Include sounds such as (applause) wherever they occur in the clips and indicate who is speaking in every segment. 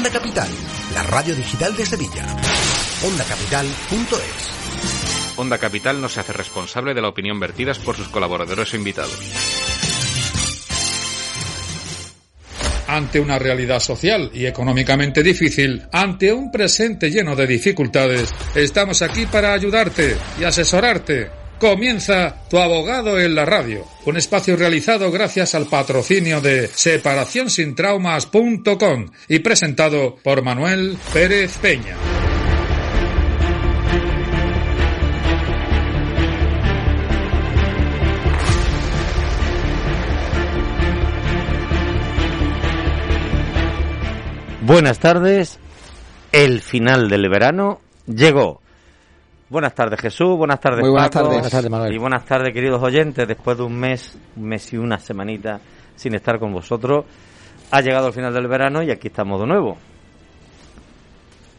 Speaker 1: Onda Capital, la radio digital de Sevilla. OndaCapital.es.
Speaker 2: Onda Capital no se hace responsable de la opinión vertidas por sus colaboradores o invitados.
Speaker 3: ante una realidad social y económicamente difícil, ante un presente lleno de dificultades, estamos aquí para ayudarte y asesorarte. Comienza Tu Abogado en la Radio, un espacio realizado gracias al patrocinio de separacionsintraumas.com y presentado por Manuel Pérez Peña.
Speaker 4: Buenas tardes. El final del verano llegó. Buenas tardes Jesús, buenas tardes
Speaker 5: Muy buenas
Speaker 4: Paco,
Speaker 5: tardes. Buenas tardes, Manuel.
Speaker 4: y buenas tardes queridos oyentes. Después de un mes, un mes y una semanita sin estar con vosotros, ha llegado el final del verano y aquí estamos de nuevo.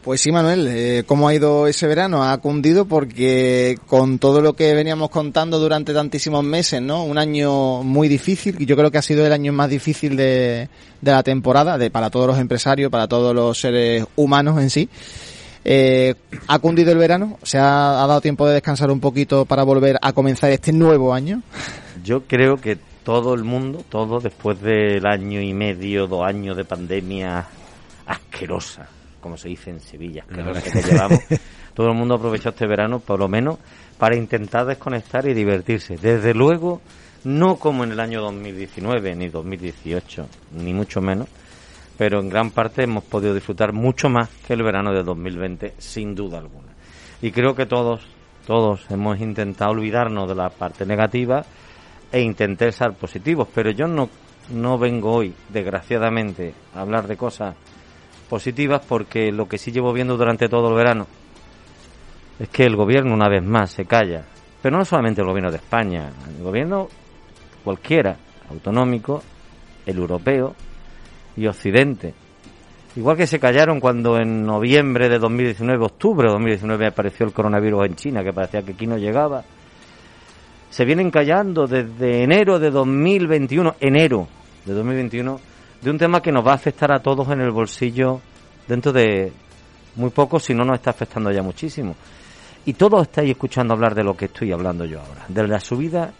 Speaker 5: Pues sí, Manuel, eh, ¿cómo ha ido ese verano? Ha cundido porque con todo lo que veníamos contando durante tantísimos meses, ¿no? Un año muy difícil, yo creo que ha sido el año más difícil de, de la temporada, de, para todos los empresarios, para todos los seres humanos en sí. Eh, ha cundido el verano, se ha, ha dado tiempo de descansar un poquito para volver a comenzar este nuevo año.
Speaker 4: Yo creo que todo el mundo, todo después del año y medio, dos años de pandemia asquerosa, como se dice en Sevilla, asquerosa que llevamos, (laughs) todo el mundo aprovechó este verano, por lo menos, para intentar desconectar y divertirse. Desde luego, no como en el año 2019 ni 2018, ni mucho menos, pero en gran parte hemos podido disfrutar mucho más que el verano de 2020, sin duda alguna. Y creo que todos, todos hemos intentado olvidarnos de la parte negativa e intentar ser positivos, pero yo no, no vengo hoy, desgraciadamente, a hablar de cosas positivas porque lo que sí llevo viendo durante todo el verano es que el gobierno una vez más se calla, pero no solamente el gobierno de España, el gobierno cualquiera, autonómico, el europeo y occidente. Igual que se callaron cuando en noviembre de 2019, octubre de 2019 apareció el coronavirus en China, que parecía que aquí no llegaba. Se vienen callando desde enero de 2021, enero de 2021, de un tema que nos va a afectar a todos en el bolsillo dentro de muy poco, si no nos está afectando ya muchísimo. Y todos estáis escuchando hablar de lo que estoy hablando yo ahora, de la subida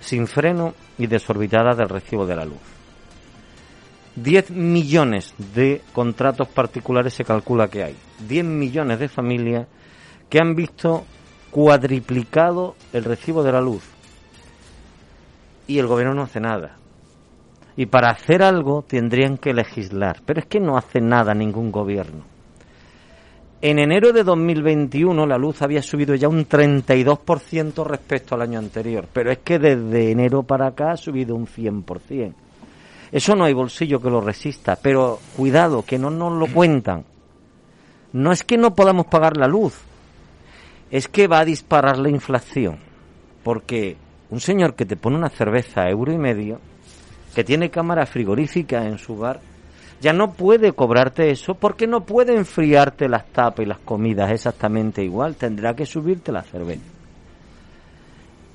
Speaker 4: sin freno y desorbitada del recibo de la luz. 10 millones de contratos particulares se calcula que hay. 10 millones de familias que han visto cuadriplicado el recibo de la luz. Y el gobierno no hace nada. Y para hacer algo tendrían que legislar. Pero es que no hace nada ningún gobierno. En enero de 2021 la luz había subido ya un 32% respecto al año anterior. Pero es que desde enero para acá ha subido un 100%. Eso no hay bolsillo que lo resista, pero cuidado, que no nos lo cuentan. No es que no podamos pagar la luz, es que va a disparar la inflación. Porque un señor que te pone una cerveza a euro y medio, que tiene cámara frigorífica en su bar, ya no puede cobrarte eso porque no puede enfriarte las tapas y las comidas exactamente igual, tendrá que subirte la cerveza.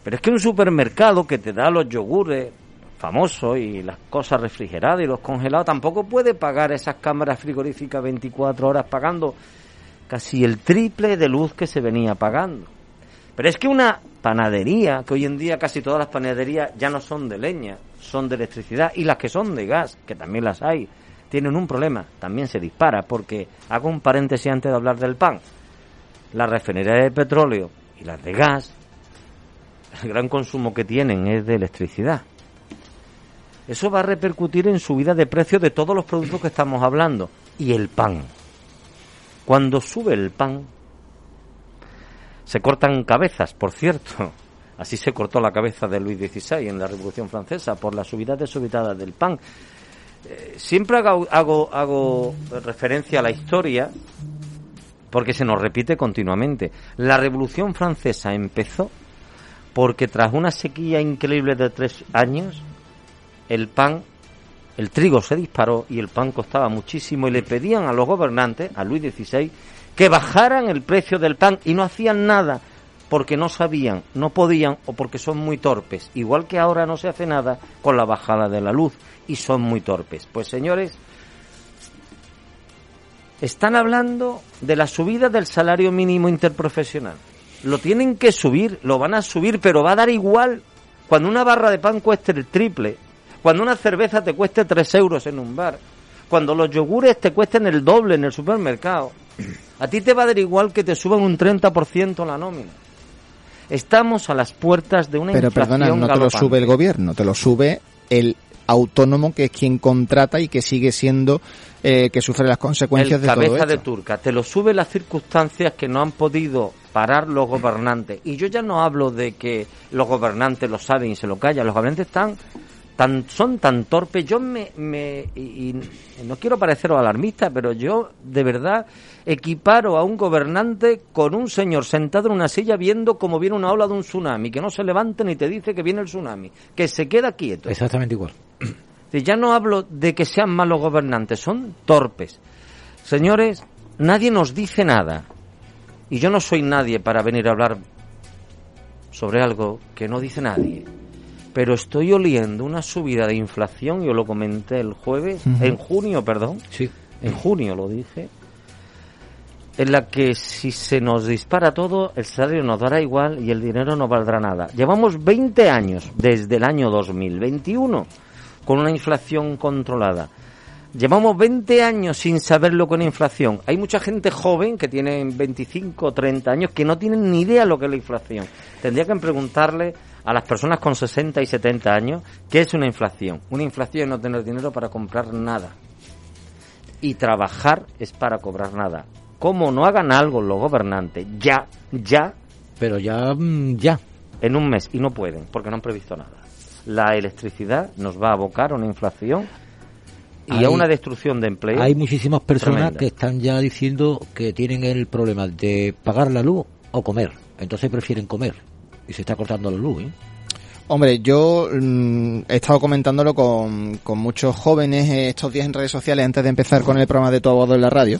Speaker 4: Pero es que un supermercado que te da los yogures famosos y las cosas refrigeradas y los congelados tampoco puede pagar esas cámaras frigoríficas 24 horas pagando casi el triple de luz que se venía pagando. Pero es que una panadería, que hoy en día casi todas las panaderías ya no son de leña, son de electricidad, y las que son de gas, que también las hay, tienen un problema, también se dispara, porque hago un paréntesis antes de hablar del pan. Las refinerías de petróleo y las de gas, el gran consumo que tienen es de electricidad. Eso va a repercutir en subida de precio de todos los productos que estamos hablando. Y el pan. Cuando sube el pan, se cortan cabezas, por cierto. (laughs) Así se cortó la cabeza de Luis XVI en la Revolución Francesa por la subida desorbitada del pan. Eh, siempre hago, hago, hago referencia a la historia porque se nos repite continuamente. La Revolución Francesa empezó porque tras una sequía increíble de tres años, el pan, el trigo se disparó y el pan costaba muchísimo y le pedían a los gobernantes, a Luis XVI, que bajaran el precio del pan y no hacían nada porque no sabían, no podían o porque son muy torpes. Igual que ahora no se hace nada con la bajada de la luz y son muy torpes. Pues señores, Están hablando de la subida del salario mínimo interprofesional. Lo tienen que subir, lo van a subir, pero va a dar igual cuando una barra de pan cueste el triple, cuando una cerveza te cueste tres euros en un bar, cuando los yogures te cuesten el doble en el supermercado. A ti te va a dar igual que te suban un 30% la nómina. Estamos a las puertas de una
Speaker 5: Pero
Speaker 4: inflación
Speaker 5: perdona, no te lo sube el gobierno, te lo sube el autónomo que es quien contrata y que sigue siendo eh, que sufre las consecuencias
Speaker 4: el
Speaker 5: de todo
Speaker 4: cabeza
Speaker 5: esto.
Speaker 4: de turca te lo sube las circunstancias que no han podido parar los gobernantes y yo ya no hablo de que los gobernantes lo saben y se lo callan los gobernantes están tan son tan torpes yo me, me y, y no quiero parecer alarmista pero yo de verdad equiparo a un gobernante con un señor sentado en una silla viendo como viene una ola de un tsunami que no se levanta ni te dice que viene el tsunami que se queda quieto
Speaker 6: Exactamente igual.
Speaker 4: Ya no hablo de que sean malos gobernantes, son torpes. Señores, nadie nos dice nada. Y yo no soy nadie para venir a hablar sobre algo que no dice nadie. Pero estoy oliendo una subida de inflación, yo lo comenté el jueves, en junio, perdón,
Speaker 6: Sí.
Speaker 4: en junio lo dije, en la que si se nos dispara todo, el salario nos dará igual y el dinero no valdrá nada. Llevamos 20 años, desde el año 2021, con una inflación controlada. Llevamos 20 años sin saber lo que es la inflación. Hay mucha gente joven que tiene 25 o 30 años que no tienen ni idea lo que es la inflación. Tendría que preguntarle a las personas con 60 y 70 años qué es una inflación. Una inflación es no tener dinero para comprar nada. Y trabajar es para cobrar nada. Como no hagan algo los gobernantes, ya, ya,
Speaker 6: Pero ya, mm, ya.
Speaker 4: en un mes, y no pueden, porque no han previsto nada. La electricidad nos va a abocar a una inflación y
Speaker 6: Hay-
Speaker 4: a una destrucción de empleo.
Speaker 6: Hay muchísimas personas
Speaker 4: Tremenda.
Speaker 6: que están ya diciendo que tienen el problema de pagar la luz o comer. Entonces prefieren comer. Y se está cortando la luz, ¿eh?
Speaker 5: Hombre, yo mm, he estado comentándolo con, con muchos jóvenes estos días en redes sociales antes de empezar con el programa de Tu Abogado en la radio.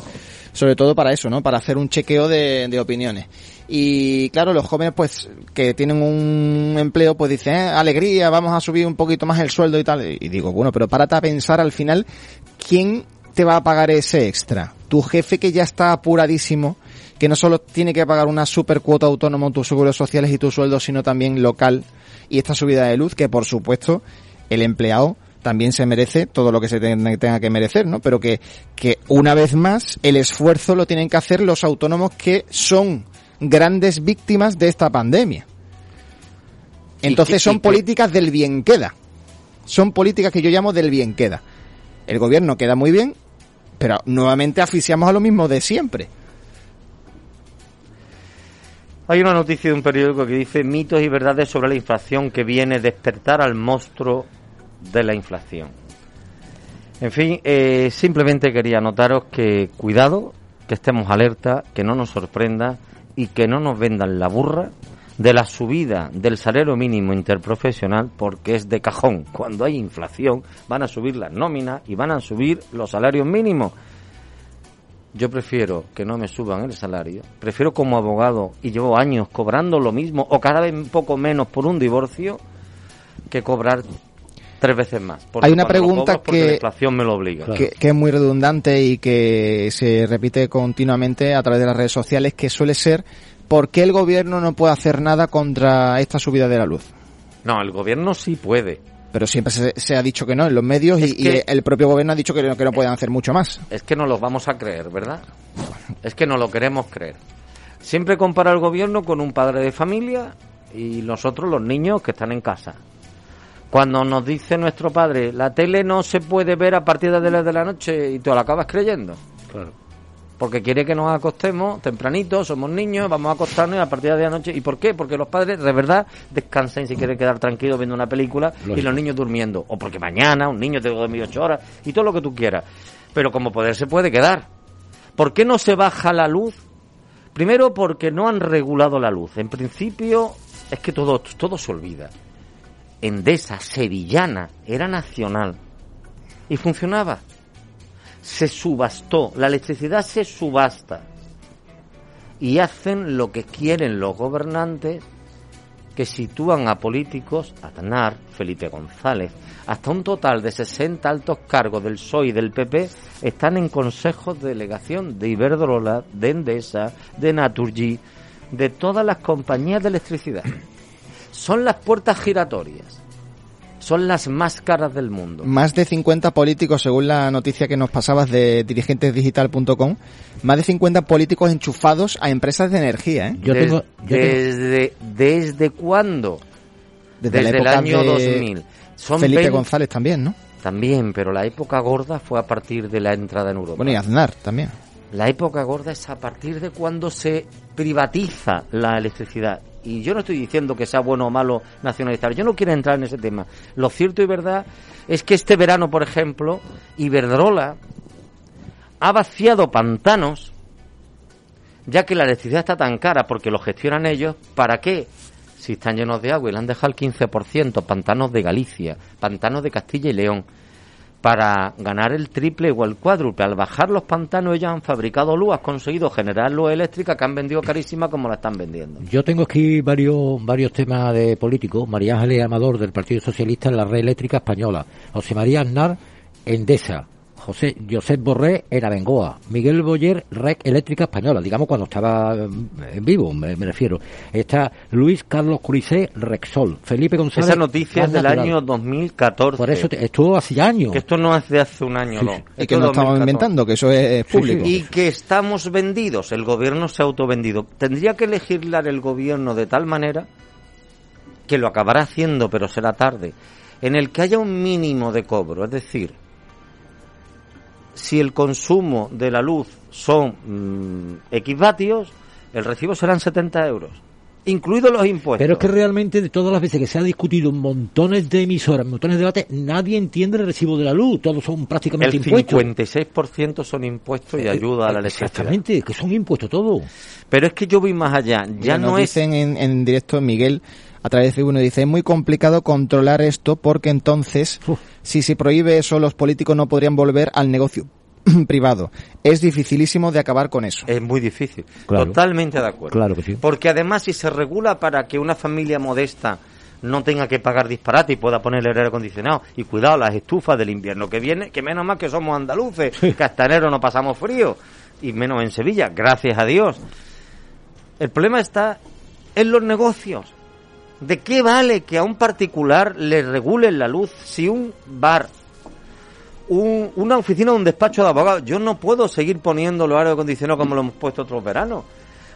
Speaker 5: Sobre todo para eso, ¿no? Para hacer un chequeo de, de opiniones. Y claro, los jóvenes pues que tienen un empleo pues dicen, "Eh, alegría, vamos a subir un poquito más el sueldo y tal. Y digo, bueno, pero párate a pensar al final, ¿quién te va a pagar ese extra? Tu jefe que ya está apuradísimo, que no solo tiene que pagar una super cuota autónoma, tus seguros sociales y tu sueldo, sino también local y esta subida de luz, que por supuesto el empleado también se merece todo lo que se ten- tenga que merecer, ¿no? Pero que, que una vez más el esfuerzo lo tienen que hacer los autónomos que son grandes víctimas de esta pandemia. Entonces son políticas del bien queda. Son políticas que yo llamo del bien queda. El gobierno queda muy bien, pero nuevamente asfixiamos a lo mismo de siempre.
Speaker 4: Hay una noticia de un periódico que dice mitos y verdades sobre la inflación que viene despertar al monstruo de la inflación. En fin, eh, simplemente quería anotaros que cuidado, que estemos alerta, que no nos sorprenda y que no nos vendan la burra de la subida del salario mínimo interprofesional porque es de cajón. Cuando hay inflación van a subir las nóminas y van a subir los salarios mínimos. Yo prefiero que no me suban el salario, prefiero como abogado y llevo años cobrando lo mismo o cada vez un poco menos por un divorcio que cobrar tres veces más. Porque
Speaker 5: Hay una pregunta que-
Speaker 4: la inflación me lo obliga.
Speaker 5: que, que es muy redundante y que se repite continuamente a través de las redes sociales, que suele ser ¿por qué el gobierno no puede hacer nada contra esta subida de la luz?
Speaker 4: No, el gobierno sí puede.
Speaker 5: Pero siempre se, se ha dicho que no en los medios y,
Speaker 4: que-
Speaker 5: y el propio gobierno ha dicho que no, que no pueden hacer mucho más.
Speaker 4: Es que no los vamos a creer, ¿verdad? Es que no lo queremos creer. Siempre compara el gobierno con un padre de familia y nosotros los niños que están en casa. Cuando nos dice nuestro padre, la tele no se puede ver a partir de las de la noche y tú la acabas creyendo.
Speaker 6: Claro.
Speaker 4: Porque quiere que nos acostemos tempranito, somos niños, vamos a acostarnos y a partir de la noche. ¿Y por qué? Porque los padres de verdad descansan si quieren quedar tranquilos viendo una película y los niños durmiendo. O porque mañana un niño te dormir ocho horas y todo lo que tú quieras. Pero como poder se puede quedar. ¿Por qué no se baja la luz? Primero porque no han regulado la luz. En principio es que todo, todo se olvida. Endesa, sevillana, era nacional. Y funcionaba se subastó, la electricidad se subasta y hacen lo que quieren los gobernantes que sitúan a políticos, Aznar, Felipe González, hasta un total de 60 altos cargos del PSOE y del PP están en consejos de delegación de Iberdrola, de Endesa, de Naturgy, de todas las compañías de electricidad. Son las puertas giratorias. Son las más caras del mundo.
Speaker 5: Más de 50 políticos, según la noticia que nos pasabas de dirigentesdigital.com, más de 50 políticos enchufados a empresas de energía, ¿eh?
Speaker 6: Yo
Speaker 4: Des-
Speaker 6: tengo, yo tengo-
Speaker 4: desde, ¿Desde cuándo?
Speaker 5: Desde, la
Speaker 4: el año
Speaker 5: de
Speaker 4: 2000. Son
Speaker 5: Felipe
Speaker 4: 20
Speaker 5: González también, ¿no?
Speaker 4: También, pero la época gorda fue a partir de la entrada en Europa.
Speaker 5: Bueno, y Aznar también.
Speaker 4: La época gorda es a partir de cuando se privatiza la electricidad. Y yo no estoy diciendo que sea bueno o malo nacionalizar. Yo no quiero entrar en ese tema. Lo cierto y verdad es que este verano, por ejemplo, Iberdrola ha vaciado pantanos, ya que la electricidad está tan cara porque lo gestionan ellos. ¿Para qué? Si están llenos de agua y le han dejado el 15%, pantanos de Galicia, pantanos de Castilla y León para ganar el triple o el cuádruple. Al bajar los pantanos ellos han fabricado luz, han conseguido generar luz eléctrica que han vendido carísima como la están vendiendo.
Speaker 6: Yo tengo aquí varios varios temas de políticos. María Ángeles Amador del Partido Socialista en la red eléctrica española. José María Aznar, Endesa. José Josep Borré en Abengoa. Miguel Boyer, Red Eléctrica Española. Digamos cuando estaba mm, en vivo, me, me refiero. Está Luis Carlos Curisé, Rexol. Felipe González.
Speaker 4: Esa noticia es del
Speaker 6: Natural.
Speaker 4: año 2014.
Speaker 6: Por eso te- estuvo hace años.
Speaker 4: Que esto no es de hace un año,
Speaker 6: Sí,
Speaker 4: no.
Speaker 6: sí.
Speaker 5: Y
Speaker 4: Esto
Speaker 5: que no estamos
Speaker 4: 2014.
Speaker 5: inventando, que eso es, es público.
Speaker 4: Y que estamos vendidos, el gobierno se ha autovendido. Tendría que legislar el gobierno de tal manera que lo acabará haciendo, pero será tarde, en el que haya un mínimo de cobro. Es decir, si el consumo de la luz son mm, X vatios, el recibo serán 70 euros, incluidos los impuestos.
Speaker 6: Pero es que realmente de todas las veces que se ha discutido en montones de emisoras, en montones de debates, nadie entiende el recibo de la luz. Todos son prácticamente
Speaker 4: el
Speaker 6: impuestos.
Speaker 4: 56% son impuestos y
Speaker 6: Eh,
Speaker 4: ayuda a la
Speaker 6: eh,
Speaker 4: electricidad.
Speaker 6: Exactamente, que son impuestos todo.
Speaker 4: Pero es que yo voy más allá. Ya
Speaker 5: Mira, nos
Speaker 4: no es
Speaker 5: dicen en, en directo Miguel a través de Facebook nos dice es muy complicado controlar esto porque entonces
Speaker 6: Uf.
Speaker 5: si se prohíbe eso los políticos no podrían volver al negocio (clears throat) privado. Es dificilísimo de acabar con eso.
Speaker 4: Es muy difícil.
Speaker 6: Claro.
Speaker 4: Totalmente de acuerdo.
Speaker 6: Claro que sí.
Speaker 4: Porque además si se regula para que una familia modesta no tenga que pagar disparate y pueda poner el aire acondicionado y cuidado las estufas del invierno que viene, que menos mal que somos andaluces, que hasta enero no pasamos frío y menos en Sevilla, gracias a Dios. El problema está en los negocios. ¿De qué vale que a un particular le regulen la luz si un bar un- una oficina o un despacho de abogados. Yo no puedo seguir poniendo los aire acondicionados como lo hemos puesto otros veranos.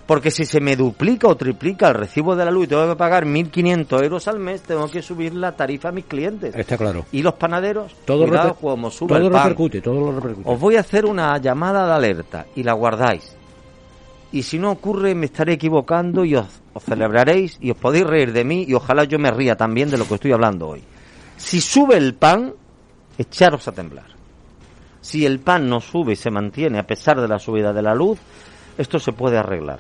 Speaker 4: Porque si se me duplica o triplica el recibo de la luz y tengo que pagar 1.500 euros al mes, tengo que subir la tarifa a mis clientes.
Speaker 6: Está claro.
Speaker 4: Y los panaderos,
Speaker 6: Todo,
Speaker 4: cuidado como suba
Speaker 6: todo
Speaker 4: el pan.
Speaker 6: repercute, todo lo repercute.
Speaker 4: Os voy a hacer una llamada de alerta y la guardáis. Y si no ocurre, me estaré equivocando y os, os celebraréis y os podéis reír de mí y ojalá yo me ría también de lo que estoy hablando hoy. Si sube el pan, echaros a temblar. Si el pan no sube y se mantiene a pesar de la subida de la luz, esto se puede arreglar.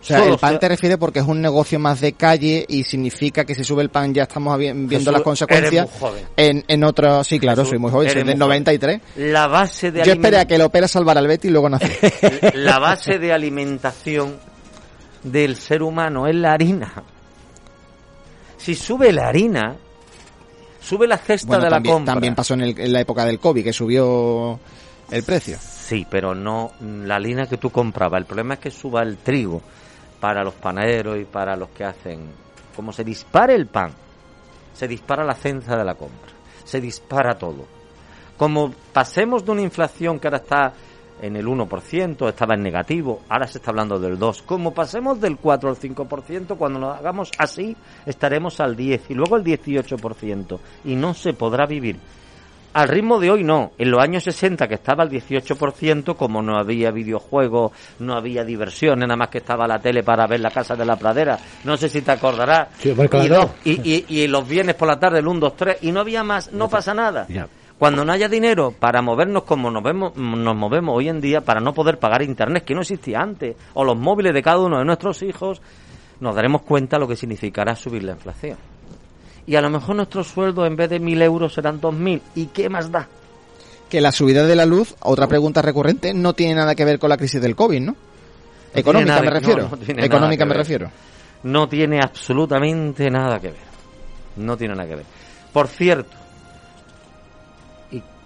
Speaker 5: O sea,
Speaker 4: Solo
Speaker 5: el pan
Speaker 4: se-
Speaker 5: te refiere porque es un negocio más de calle y significa que si sube el pan ya estamos vi- viendo
Speaker 4: Jesús,
Speaker 5: las consecuencias
Speaker 4: eres muy joven.
Speaker 5: en, en otro... Sí, claro,
Speaker 4: Jesús,
Speaker 5: soy muy joven, soy del
Speaker 4: muy joven.
Speaker 5: 93.
Speaker 4: La base de
Speaker 5: Yo esperé a que el Opera salvara al Betty y luego nací. (laughs)
Speaker 4: la base de alimentación del ser humano es la harina. Si sube la harina, sube la cesta
Speaker 5: Bueno,
Speaker 4: de la
Speaker 5: también,
Speaker 4: compra.
Speaker 5: también pasó en, el- en la época del COVID, que subió el precio.
Speaker 4: Sí, pero no la harina que tú comprabas. El problema es que suba el trigo para los panaderos y para los que hacen. Como se dispara el pan, se dispara la cesta de la compra, se dispara todo. Como pasemos de una inflación que ahora está en el 1%, estaba en negativo, ahora se está hablando del 2%. Como pasemos del 4 al 5%, cuando lo hagamos así, estaremos al 10% y luego al 18%. Y no se podrá vivir. Al ritmo de hoy no. En los años 60 que estaba al 18%, como no había videojuegos, no había diversiones, nada más que estaba la tele para ver la casa de la pradera. No sé si te acordarás.
Speaker 6: Sí,
Speaker 4: y, dos- y, y- y los viernes por la tarde el 1, 2, 3 y no había más, no pasa nada. Cuando no haya dinero para movernos como nos, vemos, nos movemos hoy en día, para no poder pagar internet, que no existía antes, o los móviles de cada uno de nuestros hijos, nos daremos cuenta lo que significará subir la inflación. Y a lo mejor nuestros sueldos en vez de mil euros serán dos mil. ¿Y qué más da?
Speaker 5: Que la subida de la luz, otra pregunta recurrente, no tiene nada que ver con la crisis del COVID, ¿no? Económica
Speaker 4: nada
Speaker 5: me refiero.
Speaker 4: no, no
Speaker 5: Económica me refiero.
Speaker 4: no tiene absolutamente nada que ver. No tiene nada que ver. Por cierto,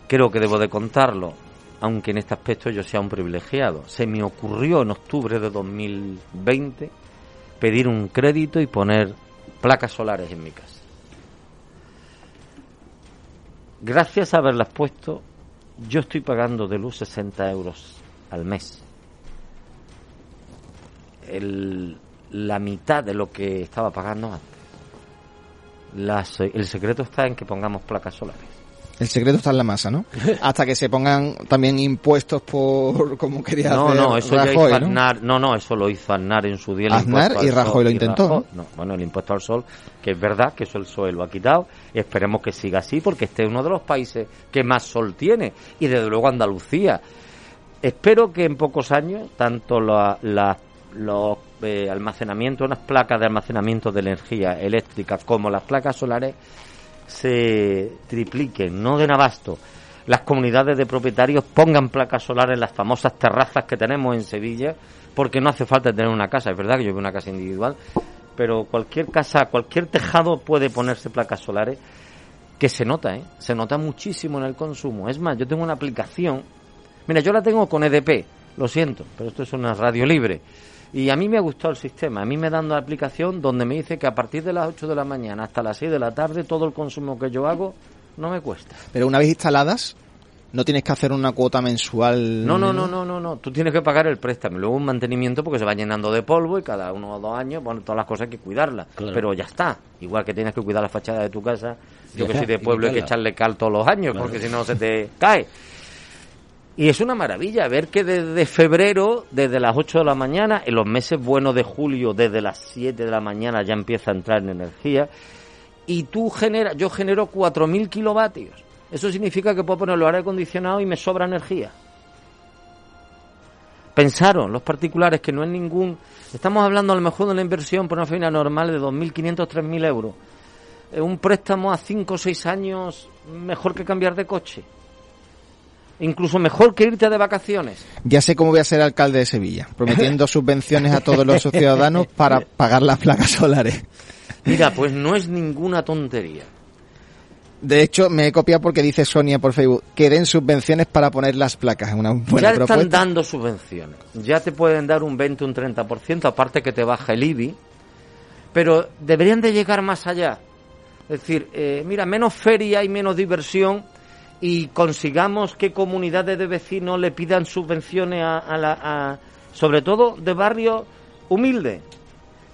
Speaker 4: creo que debo de contarlo, aunque en este aspecto yo sea un privilegiado, se me ocurrió en octubre de 2020 pedir un crédito y poner placas solares en mi casa. Gracias a haberlas puesto, yo estoy pagando de luz 60 euros al mes. El, la mitad de lo que estaba pagando antes. El secreto está en que pongamos placas solares.
Speaker 5: El secreto está en la masa, ¿no? (laughs) Hasta que se pongan también impuestos por, como quería
Speaker 4: No,
Speaker 5: hacer
Speaker 4: no, eso ya
Speaker 5: Rajoy,
Speaker 4: hizo
Speaker 5: ¿no?
Speaker 4: Aznar, no, no, eso lo hizo Aznar en su día. el
Speaker 5: Aznar y Rajoy
Speaker 4: sol,
Speaker 5: lo intentó,
Speaker 4: Rajoy- no, bueno, el impuesto al sol, que es verdad que eso el PSOE lo ha quitado, y esperemos que siga así, porque este es uno de los países que más sol tiene, y desde luego Andalucía. Espero que en pocos años, tanto la, la- los eh, almacenamientos, unas placas de almacenamiento de energía eléctrica, como las placas solares, se tripliquen, no den abasto. Las comunidades de propietarios pongan placas solares en las famosas terrazas que tenemos en Sevilla, porque no hace falta tener una casa. Es verdad que yo en una casa individual, pero cualquier casa, cualquier tejado puede ponerse placas solares que se nota, ¿eh? Se nota muchísimo en el consumo. Es más, yo tengo una aplicación. Mira, yo la tengo con EDP, lo siento, pero esto es una radio libre. Y a mí me ha gustado el sistema. A mí me dan la aplicación donde me dice que a partir de las 8 de la mañana hasta las 6 de la tarde todo el consumo que yo hago no me cuesta.
Speaker 5: Pero una vez instaladas, no tienes que hacer una cuota mensual.
Speaker 4: No, no, no, no, no, no. Tú tienes que pagar el préstamo y luego un mantenimiento porque se va llenando de polvo y cada uno o dos años, bueno, todas las cosas hay que cuidarlas.
Speaker 6: Claro.
Speaker 4: Pero ya está. Igual que tienes que cuidar la fachada de tu casa, yo que soy de pueblo hay que echarle cal todos los años
Speaker 6: Claro.
Speaker 4: porque si no se te cae. Y es una maravilla ver que desde febrero, desde las 8 de la mañana, en los meses buenos de julio, desde las 7 de la mañana ya empieza a entrar en energía. Y tú generas, yo genero 4.000 kilovatios. Eso significa que puedo poner los aire acondicionados y me sobra energía. Pensaron los particulares que no es ningún. Estamos hablando a lo mejor de una inversión por una familia normal de 2.500, 3.000 euros. Eh, Un préstamo a 5 o 6 años mejor que cambiar de coche. Incluso mejor que irte de vacaciones.
Speaker 5: Ya sé cómo voy a ser alcalde de Sevilla, prometiendo (laughs) subvenciones a todos los ciudadanos para pagar las placas solares.
Speaker 4: Mira, pues no es ninguna tontería.
Speaker 5: De hecho, me he copiado porque dice Sonia por Facebook que den subvenciones para poner las placas. Una buena
Speaker 4: ya están
Speaker 5: propuesta.
Speaker 4: dando subvenciones. Ya te pueden dar un 20, un 30%, aparte que te baja el IBI. Pero deberían de llegar más allá. Es decir, eh, mira, menos feria y menos diversión y consigamos que comunidades de vecinos le pidan subvenciones a, a la, a- sobre todo de barrios humildes.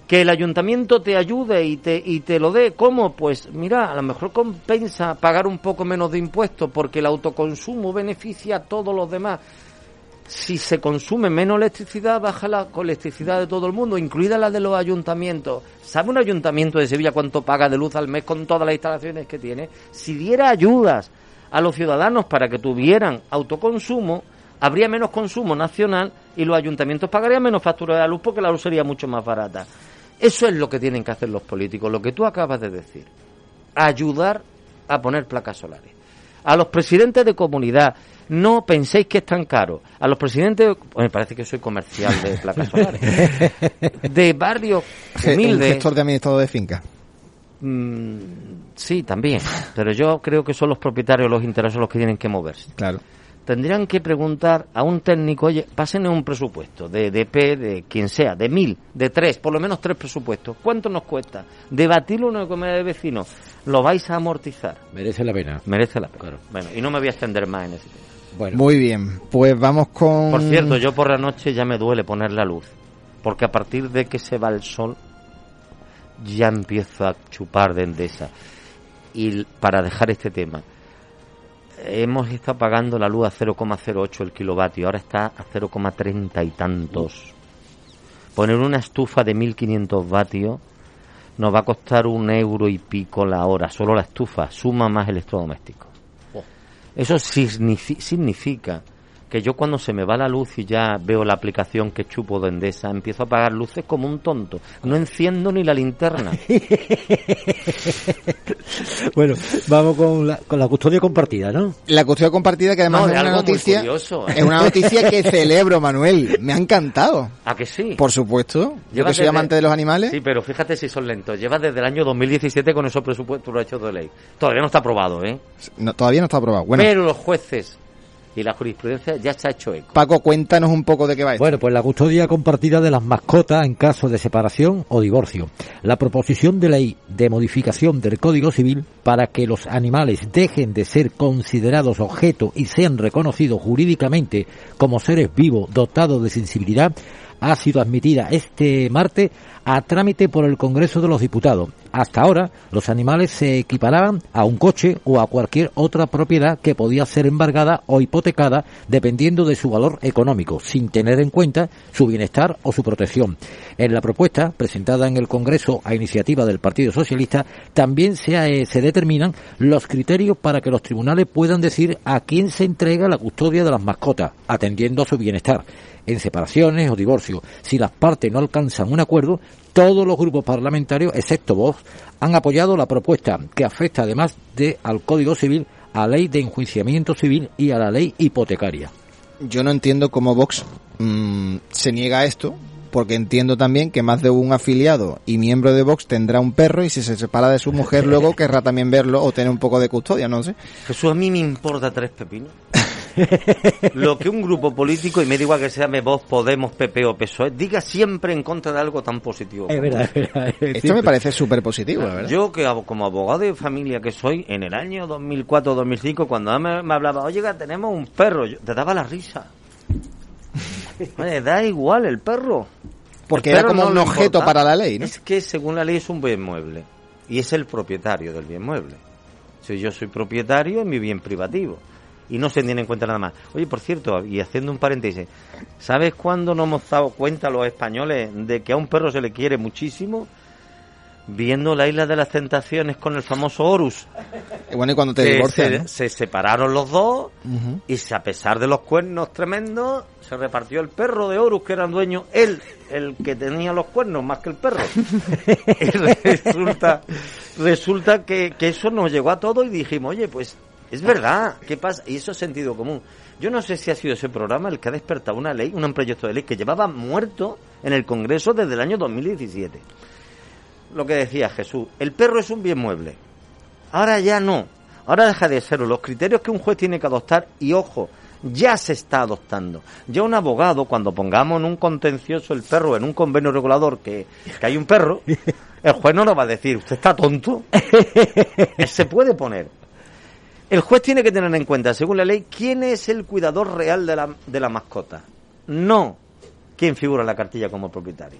Speaker 4: Que el ayuntamiento te ayude y te, y te lo dé. ¿Cómo? Pues mira, a lo mejor compensa pagar un poco menos de impuestos porque el autoconsumo beneficia a todos los demás. Si se consume menos electricidad, baja la electricidad de todo el mundo, incluida la de los ayuntamientos. ¿Sabe un ayuntamiento de Sevilla cuánto paga de luz al mes con todas las instalaciones que tiene? Si diera ayudas a los ciudadanos para que tuvieran autoconsumo, habría menos consumo nacional y los ayuntamientos pagarían menos factura de la luz porque la luz sería mucho más barata. Eso es lo que tienen que hacer los políticos, lo que tú acabas de decir. Ayudar a poner placas solares. A los presidentes de comunidad, no penséis que es tan caro. A los presidentes, de- me parece que soy comercial de placas solares, (laughs) de barrios
Speaker 5: Un
Speaker 4: humildes.
Speaker 5: gestor de administrador de finca.
Speaker 4: Mm, sí, también. (laughs) Pero yo creo que son los propietarios los intereses los que tienen que moverse.
Speaker 5: Claro.
Speaker 4: Tendrían que preguntar a un técnico, oye, pásenme un presupuesto de DP, de quien sea, de mil, de tres, por lo menos tres presupuestos. ¿Cuánto nos cuesta? Debatirlo en una comunidad de vecinos. Lo vais a amortizar.
Speaker 6: Merece la pena.
Speaker 4: Merece la pena.
Speaker 6: Claro.
Speaker 4: Bueno, y no me voy a extender más en ese tema.
Speaker 6: Bueno,
Speaker 5: Muy bien, pues vamos con...
Speaker 4: Por cierto, yo por la noche ya me duele poner la luz. Porque a partir de que se va el sol, ya empiezo a chupar de endesa. Y para dejar este tema, hemos estado pagando la luz a 0,08 el kilovatio, ahora está a 0,30 y tantos. Poner una estufa de 1500 vatios nos va a costar un euro y pico la hora, solo la estufa, suma más electrodoméstico. Eso signifi- significa que yo cuando se me va la luz y ya veo la aplicación que chupo de Endesa, empiezo a apagar luces como un tonto. No enciendo ni la linterna. (laughs)
Speaker 6: bueno, vamos con la, con la custodia compartida, ¿no?
Speaker 5: La custodia compartida que además
Speaker 4: No,
Speaker 5: es una noticia
Speaker 4: curioso.
Speaker 5: es una noticia que (laughs) celebro, Manuel. Me ha encantado.
Speaker 4: ¿A que sí?
Speaker 5: Por supuesto. Yo que soy
Speaker 4: desde-
Speaker 5: amante de los animales.
Speaker 4: Sí, pero fíjate si son lentos. Lleva desde el año 2017 con esos presupuestos hechos de ley. Todavía no está aprobado, ¿eh?
Speaker 5: No, todavía no está aprobado. Bueno,
Speaker 4: Pero los jueces y la jurisprudencia ya se ha hecho eco.
Speaker 5: Paco, cuéntanos un poco de qué va esto.
Speaker 6: Bueno, pues la custodia compartida de las mascotas en caso de separación o divorcio. La proposición de ley de modificación del Código Civil para que los animales dejen de ser considerados objeto y sean reconocidos jurídicamente como seres vivos dotados de sensibilidad ha sido admitida este martes a trámite por el Congreso de los Diputados. Hasta ahora, los animales se equiparaban a un coche o a cualquier otra propiedad que podía ser embargada o hipotecada dependiendo de su valor económico, sin tener en cuenta su bienestar o su protección. En la propuesta, presentada en el Congreso a iniciativa del Partido Socialista, también se, eh, se determinan los criterios para que los tribunales puedan decir a quién se entrega la custodia de las mascotas, atendiendo a su bienestar en separaciones o divorcios. Si las partes no alcanzan un acuerdo, todos los grupos parlamentarios, excepto Vox, han apoyado la propuesta que afecta además de al Código Civil, a la ley de enjuiciamiento civil y a la ley hipotecaria.
Speaker 5: Yo no entiendo cómo Vox mm, se niega a esto, porque entiendo también que más de un afiliado y miembro de Vox tendrá un perro y si se separa de su mujer (laughs) luego querrá también verlo o tener un poco de custodia, no sé.
Speaker 4: Jesús, a mí me importa tres pepinos. (laughs) Lo que un grupo político, y me da igual que se llame Voz, Podemos, PP o PSOE, diga siempre en contra de algo tan positivo.
Speaker 6: Es
Speaker 4: como
Speaker 6: verdad, es verdad. es
Speaker 5: Esto me parece súper positivo, la verdad.
Speaker 4: Yo que como abogado de familia que soy, en el año 2004-2005, cuando me, me hablaba, oye, que tenemos un perro, yo- te daba la risa. (laughs) Oye, da igual el perro.
Speaker 5: Porque
Speaker 4: El
Speaker 5: era
Speaker 4: perro
Speaker 5: como
Speaker 4: no
Speaker 5: un objeto
Speaker 4: importa.
Speaker 5: para la ley, ¿no?
Speaker 4: Es que según la ley es un bien mueble y es el propietario del bien mueble. Si yo soy propietario es mi bien privativo y no se tiene en cuenta nada más. Oye, por cierto, y haciendo un paréntesis, ¿sabes cuándo nos hemos dado cuenta los españoles de que a un perro se le quiere muchísimo? Viendo la isla de las tentaciones con el famoso Horus.
Speaker 5: Y bueno, y cuando te
Speaker 4: Que
Speaker 5: divorcias,
Speaker 4: se,
Speaker 5: ¿no?
Speaker 4: se separaron los dos y se- a pesar de los cuernos tremendos, se repartió el perro de Horus, que era el dueño, él, el que tenía los cuernos más que el perro. (laughs) y resulta, resulta que, que eso nos llegó a todo y dijimos, oye, pues es verdad, ¿qué pasa? Y eso es sentido común. Yo no sé si ha sido ese programa el que ha despertado una ley, un proyecto de ley que llevaba muerto en el Congreso desde el año 2017. Lo que decía Jesús, el perro es un bien mueble. Ahora ya no. Ahora deja de serlo. Los criterios que un juez tiene que adoptar, y ojo, ya se está adoptando. Ya un abogado, cuando pongamos en un contencioso el perro, en un convenio regulador que, que hay un perro, el juez no nos va a decir, ¿usted está tonto? (laughs) se puede poner. El juez tiene que tener en cuenta, según la ley, quién es el cuidador real de la, de la mascota. No quién figura en la cartilla como propietario.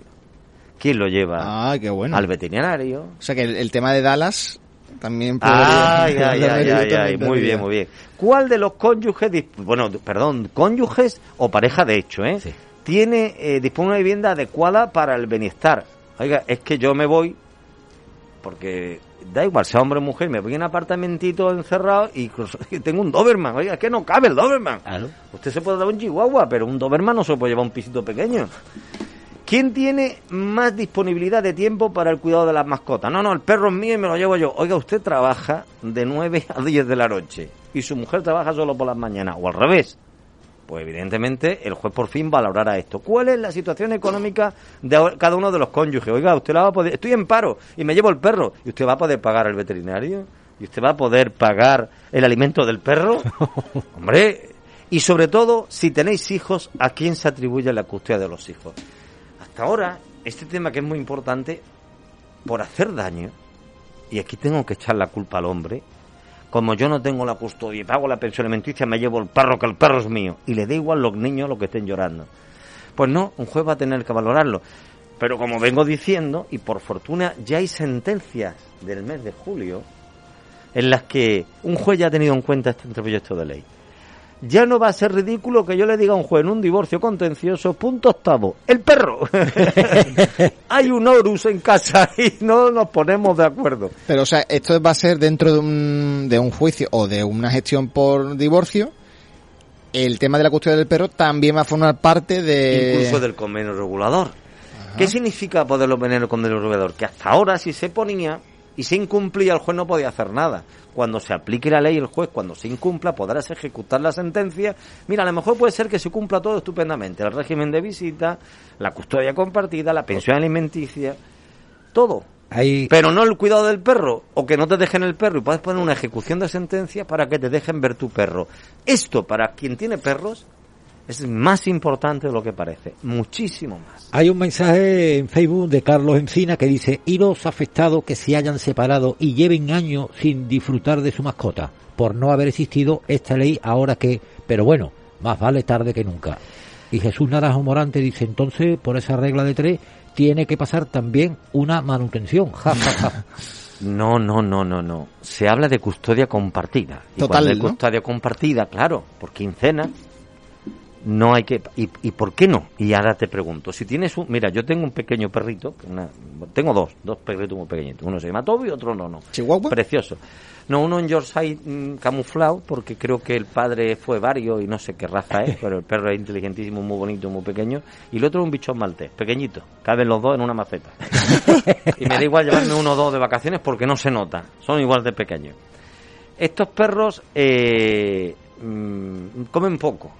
Speaker 4: ¿Quién lo lleva
Speaker 5: Ah, qué bueno.
Speaker 4: al veterinario?
Speaker 5: O sea que el, el tema de Dallas también
Speaker 4: Ay,
Speaker 5: podría- (laughs)
Speaker 4: ay, ay, ay, ay,
Speaker 5: también
Speaker 4: muy bien, muy bien. ¿Cuál de los cónyuges, bueno, perdón, cónyuges o pareja de hecho, eh,
Speaker 6: Sí.
Speaker 4: tiene, eh, dispone de una vivienda adecuada para el bienestar? Oiga, es que yo me voy, porque da igual, sea hombre o mujer, me voy en un apartamentito encerrado (laughs) y tengo un Doberman. Oiga, es que no cabe el Doberman.
Speaker 6: Claro.
Speaker 4: Usted se puede dar un chihuahua, pero un Doberman no se puede llevar un pisito pequeño. ¿Quién tiene más disponibilidad de tiempo para el cuidado de las mascotas? No, no, el perro es mío y me lo llevo yo. Oiga, usted trabaja de 9 (laughs) a 10 de la noche y su mujer trabaja solo por las mañanas, o al revés. Pues evidentemente el juez por fin valorará esto. ¿Cuál es la situación económica de cada uno de los cónyuges? Oiga, usted la va a poder... Estoy en paro y me llevo el perro. ¿Y usted va a poder pagar al veterinario? ¿Y usted va a poder pagar el alimento del perro? (laughs) Hombre, y sobre todo, si tenéis hijos, ¿a quién se atribuye la custodia de los hijos? Hasta ahora, este tema que es muy importante, por hacer daño, y aquí tengo que echar la culpa al hombre, como yo no tengo la custodia y pago la pensión alimenticia, me llevo el perro, que el perro es mío, y le da igual los niños lo que estén llorando. Pues no, un juez va a tener que valorarlo. Pero como vengo diciendo, y por fortuna ya hay sentencias del mes de julio, en las que un juez ya ha tenido en cuenta este proyecto de ley. Ya no va a ser ridículo que yo le diga a un juez en un divorcio contencioso, punto octavo, el perro. (laughs) Hay un Horus en casa y no nos ponemos de acuerdo.
Speaker 5: Pero, o sea, esto va a ser dentro de un, de un juicio o de una gestión por divorcio el tema de la custodia del perro también va a formar parte de...
Speaker 4: Incluso del convenio regulador. ¿Qué significa poderlo poner en el convenio regulador? Que hasta ahora si se ponía y se incumplía el juez no podía hacer nada. Cuando se aplique la ley el juez, cuando se incumpla, podrás ejecutar la sentencia. Mira, a lo mejor puede ser que se cumpla todo estupendamente. El régimen de visita, la custodia compartida, la pensión alimenticia, todo.
Speaker 6: Hay,
Speaker 4: Pero no el cuidado del perro, o que no te dejen el perro y puedes poner una ejecución de sentencia para que te dejen ver tu perro. Esto, para quien tiene perros, es más importante de lo que parece, muchísimo más.
Speaker 6: hay un mensaje en Facebook de Carlos Encina que dice, y los afectados que se hayan separado y lleven años sin disfrutar de su mascota, por no haber existido esta ley ahora que, pero bueno, más vale tarde que nunca. Y Jesús Naranjo Morante dice, entonces, por esa regla de tres, tiene que pasar también una manutención. Ja, ja, ja. (laughs)
Speaker 4: No, no, no, no, no. Se habla de custodia compartida. Y
Speaker 5: Total,
Speaker 4: cuando hay
Speaker 5: ¿no?
Speaker 4: custodia compartida, claro, por quincena, no hay que... ¿Y, ¿Y por qué no? Y ahora te pregunto, si tienes un... Mira, yo tengo un pequeño perrito, una- tengo dos, dos perritos muy pequeñitos. Uno se llama Toby y otro no, no.
Speaker 5: ¿Chihuahua?
Speaker 4: Precioso. No, uno en Yorkshire mm, camuflado, porque creo que el padre fue vario y no sé qué raza es, (laughs) pero el perro es inteligentísimo, muy bonito, muy pequeño. Y el otro es un bichón maltés, pequeñito. Caben los dos en una maceta. (laughs) y me da igual llevarme uno o dos de vacaciones porque no se nota. Son igual de pequeños. Estos perros eh, mm, comen poco,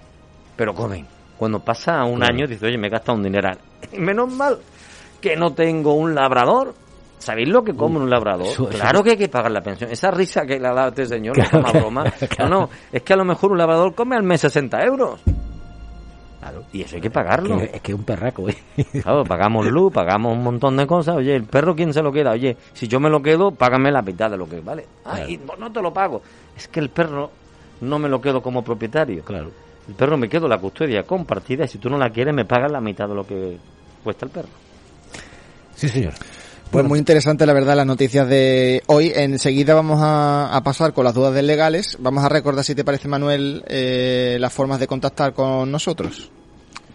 Speaker 4: pero comen. Cuando pasa un año, dice, oye, me he gastado un dineral. (laughs) Menos mal que no tengo un labrador. ¿Sabéis lo que come un labrador?
Speaker 6: eso- eso-
Speaker 4: claro que hay que pagar la pensión. Esa risa que le ha dado este señor, no es una broma. (laughs) No, no, es que a lo mejor un labrador come al mes 60 euros. Claro, y eso hay que pagarlo.
Speaker 6: Que- es que es un perraco. ¿eh? (laughs)
Speaker 4: Claro, pagamos luz, pagamos un montón de cosas. Oye, ¿el perro quién se lo queda? Oye, si yo me lo quedo, págame la mitad de lo que vale. Ay, no, no te lo pago. Es que el perro no me lo quedo como propietario.
Speaker 6: Claro.
Speaker 4: El perro me quedo la custodia compartida y si tú no la quieres, me pagas la mitad de lo que cuesta el perro.
Speaker 6: Sí, señor.
Speaker 5: Pues muy interesante, la verdad, las noticias de hoy. Enseguida vamos a, a pasar con las dudas del legales. Vamos a recordar, si te parece, Manuel, eh, las formas de contactar con nosotros.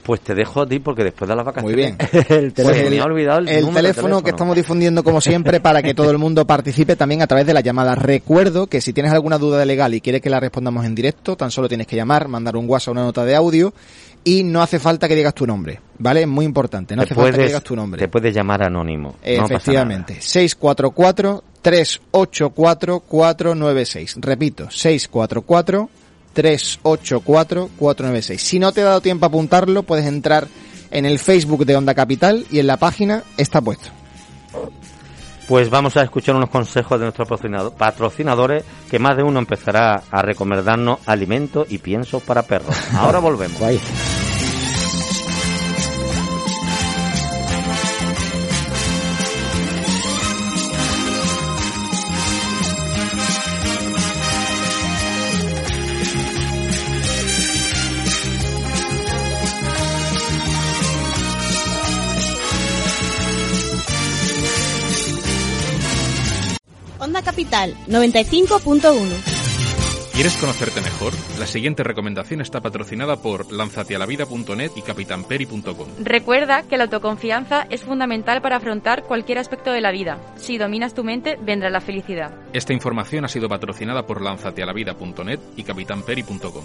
Speaker 4: Pues te dejo a ti porque después de las
Speaker 5: Muy
Speaker 4: vacaciones.
Speaker 5: bien. (laughs)
Speaker 6: el
Speaker 4: Pues
Speaker 5: Pues
Speaker 4: me ha olvidado el,
Speaker 5: el teléfono, que estamos difundiendo como siempre para que todo el mundo participe también a través de la llamada. Recuerdo que si tienes alguna duda legal y quieres que la respondamos en directo, tan solo tienes que llamar, mandar un WhatsApp o una nota de audio y no hace falta que digas tu nombre, ¿vale? Es muy importante, no
Speaker 4: Te
Speaker 5: hace falta que digas tu nombre.
Speaker 4: Te puedes llamar anónimo. no
Speaker 5: Efectivamente. 644 384 496. Repito, 644 384 496. Si no te ha dado tiempo a apuntarlo, puedes entrar en el Facebook de Onda Capital y en la página está puesto.
Speaker 4: Pues vamos a escuchar unos consejos de nuestros patrocinado- patrocinadores que más de uno empezará a recomendarnos alimentos y piensos para perros. Ahora volvemos. (laughs)
Speaker 7: Onda Capital 95.1.
Speaker 2: ¿Quieres conocerte mejor? La siguiente recomendación está patrocinada por lanzatealavida.net y capitanperi.com.
Speaker 8: Recuerda que la autoconfianza es fundamental para afrontar cualquier aspecto de la vida. Si dominas tu mente, vendrá la felicidad.
Speaker 2: Esta información ha sido patrocinada por lanzatealavida.net y capitanperi.com.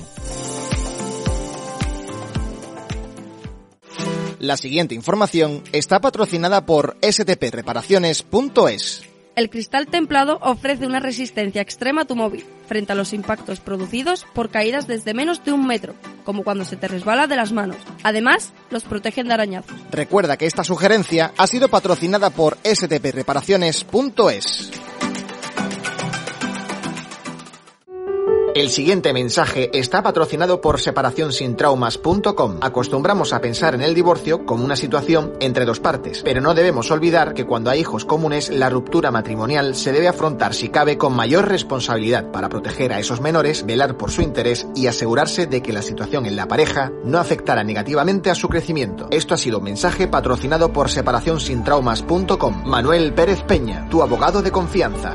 Speaker 5: La siguiente información está patrocinada por stpreparaciones.es.
Speaker 9: El cristal templado ofrece una resistencia extrema a tu móvil frente a los impactos producidos por caídas desde menos de un metro, como cuando se te resbala de las manos. Además, los protegen de arañazos.
Speaker 5: Recuerda que esta sugerencia ha sido patrocinada por stpreparaciones.es. El siguiente mensaje está patrocinado por separacionsintraumas.com. Acostumbramos a pensar en el divorcio como una situación entre dos partes, pero no debemos olvidar que cuando hay hijos comunes, la ruptura matrimonial se debe afrontar si cabe con mayor responsabilidad para proteger a esos menores, velar por su interés y asegurarse de que la situación en la pareja no afectará negativamente a su crecimiento. Esto ha sido un mensaje patrocinado por separacionsintraumas.com. Manuel Pérez Peña, tu abogado de confianza.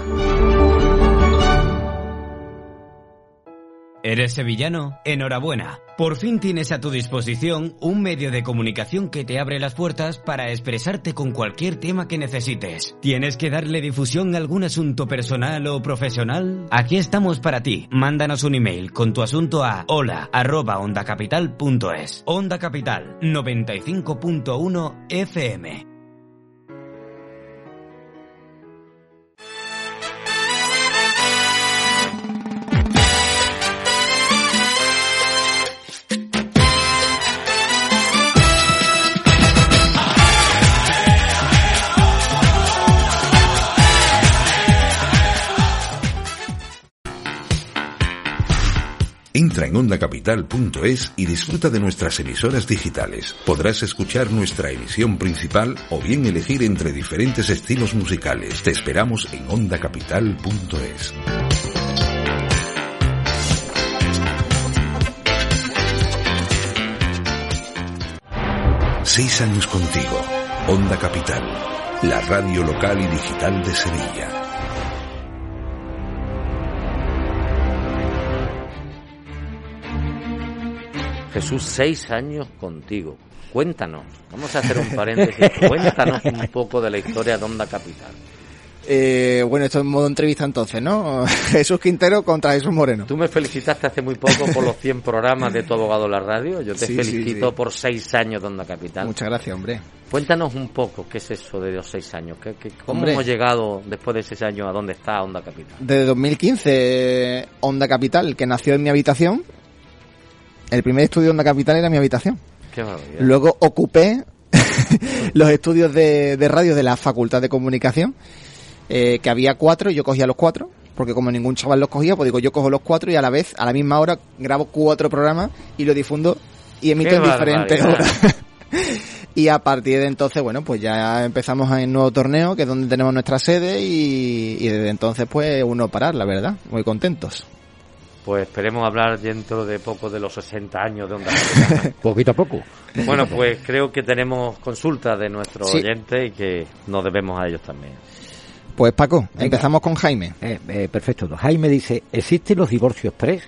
Speaker 10: ¿Eres sevillano? Enhorabuena. Por fin tienes a tu disposición un medio de comunicación que te abre las puertas para expresarte con cualquier tema que necesites. ¿Tienes que darle difusión a algún asunto personal o profesional? Aquí estamos para ti. Mándanos un email con tu asunto a hola@ondacapital.es. Onda Capital 95.1 FM.
Speaker 1: Entra en ondacapital.es y disfruta de nuestras emisoras digitales. Podrás escuchar nuestra emisión principal o bien elegir entre diferentes estilos musicales. Te esperamos en ondacapital.es. Seis años contigo. Onda Capital, la radio local y digital de Sevilla.
Speaker 4: Jesús, seis años contigo. Cuéntanos, vamos a hacer un paréntesis, cuéntanos un poco de la historia de Onda Capital.
Speaker 5: Eh, bueno, esto es modo entrevista entonces, ¿no? (laughs) Jesús Quintero contra Jesús Moreno.
Speaker 4: Tú me felicitaste hace muy poco por los 100 programas de Tu Abogado en la Radio. Yo te
Speaker 5: Sí,
Speaker 4: felicito
Speaker 5: sí.
Speaker 4: por seis años de Onda Capital.
Speaker 5: Muchas gracias, hombre.
Speaker 4: Cuéntanos un poco, ¿qué es eso de los seis años? ¿Qué, qué- ¿Cómo
Speaker 5: Hombre.
Speaker 4: hemos llegado después de seis años a dónde está Onda Capital?
Speaker 5: Desde 2015, eh, Onda Capital, que nació en mi habitación. El primer estudio de Onda Capital era mi habitación.
Speaker 4: Qué.
Speaker 5: Luego ocupé (laughs) los estudios de, de radio de la Facultad de Comunicación, eh, que había cuatro y yo cogía los cuatro, porque como ningún chaval los cogía, pues digo, yo cojo los cuatro y a la vez, a la misma hora, grabo cuatro programas y lo difundo y emito
Speaker 4: Qué
Speaker 5: en diferentes horas. (laughs) y a partir de entonces, bueno, pues ya empezamos en nuevo torneo, que es donde tenemos nuestra sede y, y desde entonces, pues, uno parar, la verdad, muy contentos.
Speaker 4: Pues esperemos hablar dentro de poco de los 60 años de Onda. (laughs)
Speaker 6: Poquito a poco.
Speaker 4: bueno, pues creo que tenemos consultas de nuestros
Speaker 5: Sí.
Speaker 4: oyentes y que nos debemos a ellos también.
Speaker 5: Pues Paco, empezamos con Jaime.
Speaker 6: Eh, eh, perfecto. Jaime dice, ¿existen los divorcios express?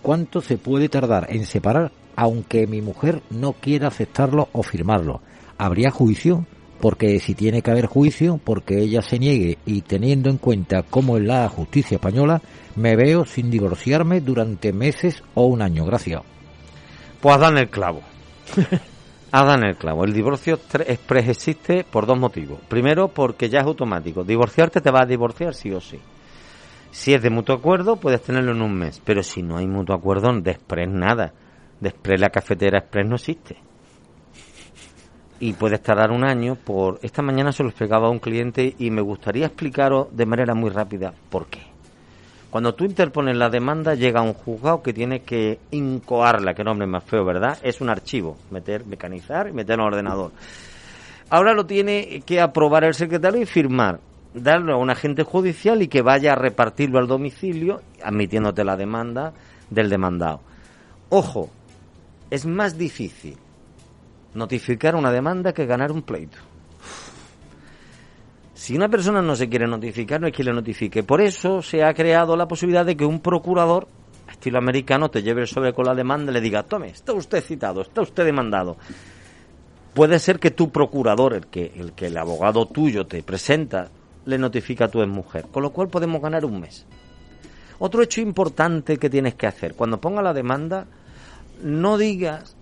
Speaker 6: ¿Cuánto se puede tardar en separar aunque mi mujer no quiera aceptarlo o firmarlo? ¿Habría juicio? Porque si tiene que haber juicio, porque ella se niegue y teniendo en cuenta cómo es la justicia española, me veo sin divorciarme durante meses o un año. Gracias.
Speaker 4: Pues en el clavo. (laughs) en el clavo. El divorcio existe por dos motivos. Primero, porque ya es automático. Divorciarte te vas a divorciar sí o sí. Si es de mutuo acuerdo, puedes tenerlo en un mes. Pero si no hay mutuo acuerdo, de nada. De la cafetera express no existe. Y puedes tardar un año por... Esta mañana se lo explicaba a un cliente y me gustaría explicaros de manera muy rápida por qué. Cuando tú interpones la demanda, llega un juzgado que tiene que incoarla, que nombre más feo, ¿verdad? Es un archivo, meter, mecanizar y meter en el ordenador. Ahora lo tiene que aprobar el secretario y firmar, darlo a un agente judicial y que vaya a repartirlo al domicilio, admitiéndote la demanda del demandado. Ojo, es más difícil notificar una demanda que ganar un pleito. Si una persona no se quiere notificar, no hay quien le notifique. Por eso se ha creado la posibilidad de que un procurador, estilo americano, te lleve el sobre con la demanda y le diga, tome, está usted citado, está usted demandado. Puede ser que tu procurador, el que, el que el abogado tuyo te presenta, le notifica a tu mujer, con lo cual podemos ganar un mes. Otro hecho importante que tienes que hacer, cuando ponga la demanda, no digas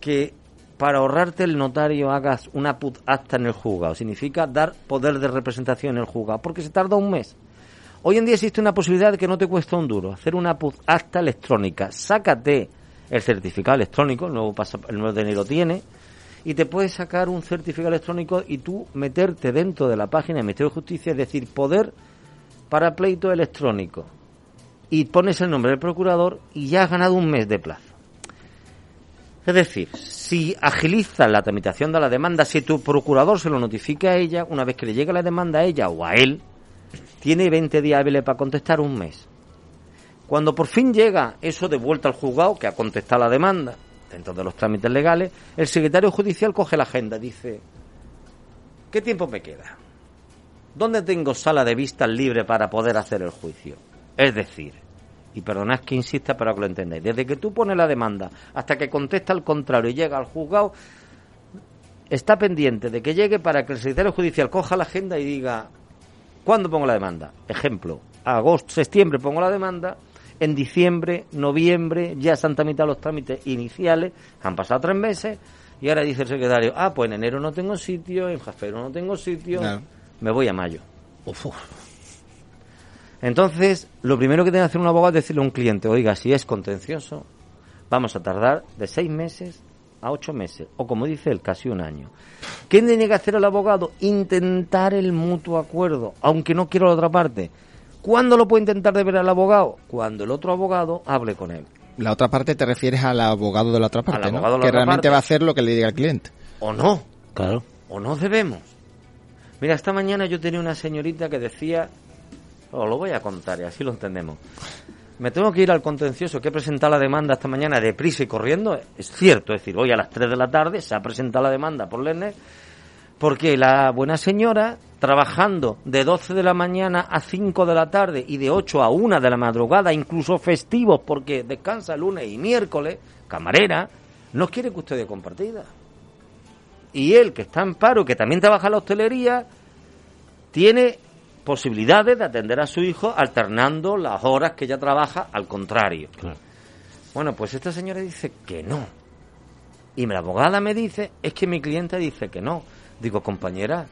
Speaker 4: que para ahorrarte el notario hagas una put acta en el juzgado. Significa dar poder de representación en el juzgado, porque se tarda un mes. Hoy en día existe una posibilidad de que no te cuesta un duro, hacer una put acta electrónica. Sácate el certificado electrónico, el nuevo, pasa- el nuevo tiene, y te puedes sacar un certificado electrónico y tú meterte dentro de la página del Ministerio de Justicia, es decir, poder para pleito electrónico. Y pones el nombre del procurador y ya has ganado un mes de plazo. Es decir, si agiliza la tramitación de la demanda, si tu procurador se lo notifica a ella, una vez que le llega la demanda a ella o a él, tiene 20 días hábiles para contestar un mes. Cuando por fin llega eso de vuelta al juzgado, que ha contestado la demanda, dentro de los trámites legales, el secretario judicial coge la agenda, dice, ¿qué tiempo me queda? ¿Dónde tengo sala de vistas libre para poder hacer el juicio? Es decir, y perdonad que insista para que lo entendáis, desde que tú pones la demanda hasta que contesta al contrario y llega al juzgado, está pendiente de que llegue para que el secretario judicial coja la agenda y diga, ¿cuándo pongo la demanda? Ejemplo, agosto, septiembre pongo la demanda, en diciembre, noviembre, ya se han tramitado los trámites iniciales, han pasado tres meses, y ahora dice el secretario, ah, pues en enero no tengo sitio, en febrero no tengo sitio, me voy a mayo. Entonces, lo primero que tiene que hacer un abogado es decirle a un cliente, oiga, si es contencioso, vamos a tardar de seis meses a ocho meses, o como dice él, casi un año. ¿Qué tiene que hacer el abogado? Intentar el mutuo acuerdo, aunque no quiera la otra parte. ¿Cuándo lo puede intentar de ver al abogado? Cuando el otro abogado hable con él.
Speaker 5: La otra parte te refieres al abogado de la otra parte, ¿no? que realmente va a hacer lo que le diga al cliente.
Speaker 4: O no.
Speaker 6: Claro.
Speaker 4: O no debemos. Mira, esta mañana yo tenía una señorita que decía, os lo voy a contar y así lo entendemos. Me tengo que ir al contencioso que he presentado la demanda esta mañana deprisa y corriendo. Es cierto, es decir, hoy a las 3 de la tarde se ha presentado la demanda por Lerner porque la buena señora, trabajando de 12 de la mañana a 5 de la tarde y de 8 a 1 de la madrugada, incluso festivos porque descansa lunes y miércoles, camarera, no quiere custodia compartida. Y él, que está en paro, que también trabaja en la hostelería, tiene posibilidades de atender a su hijo alternando las horas que ella trabaja al contrario. Bueno, pues esta señora dice que no. Y la abogada me dice, es que mi cliente dice que no. Digo, compañera,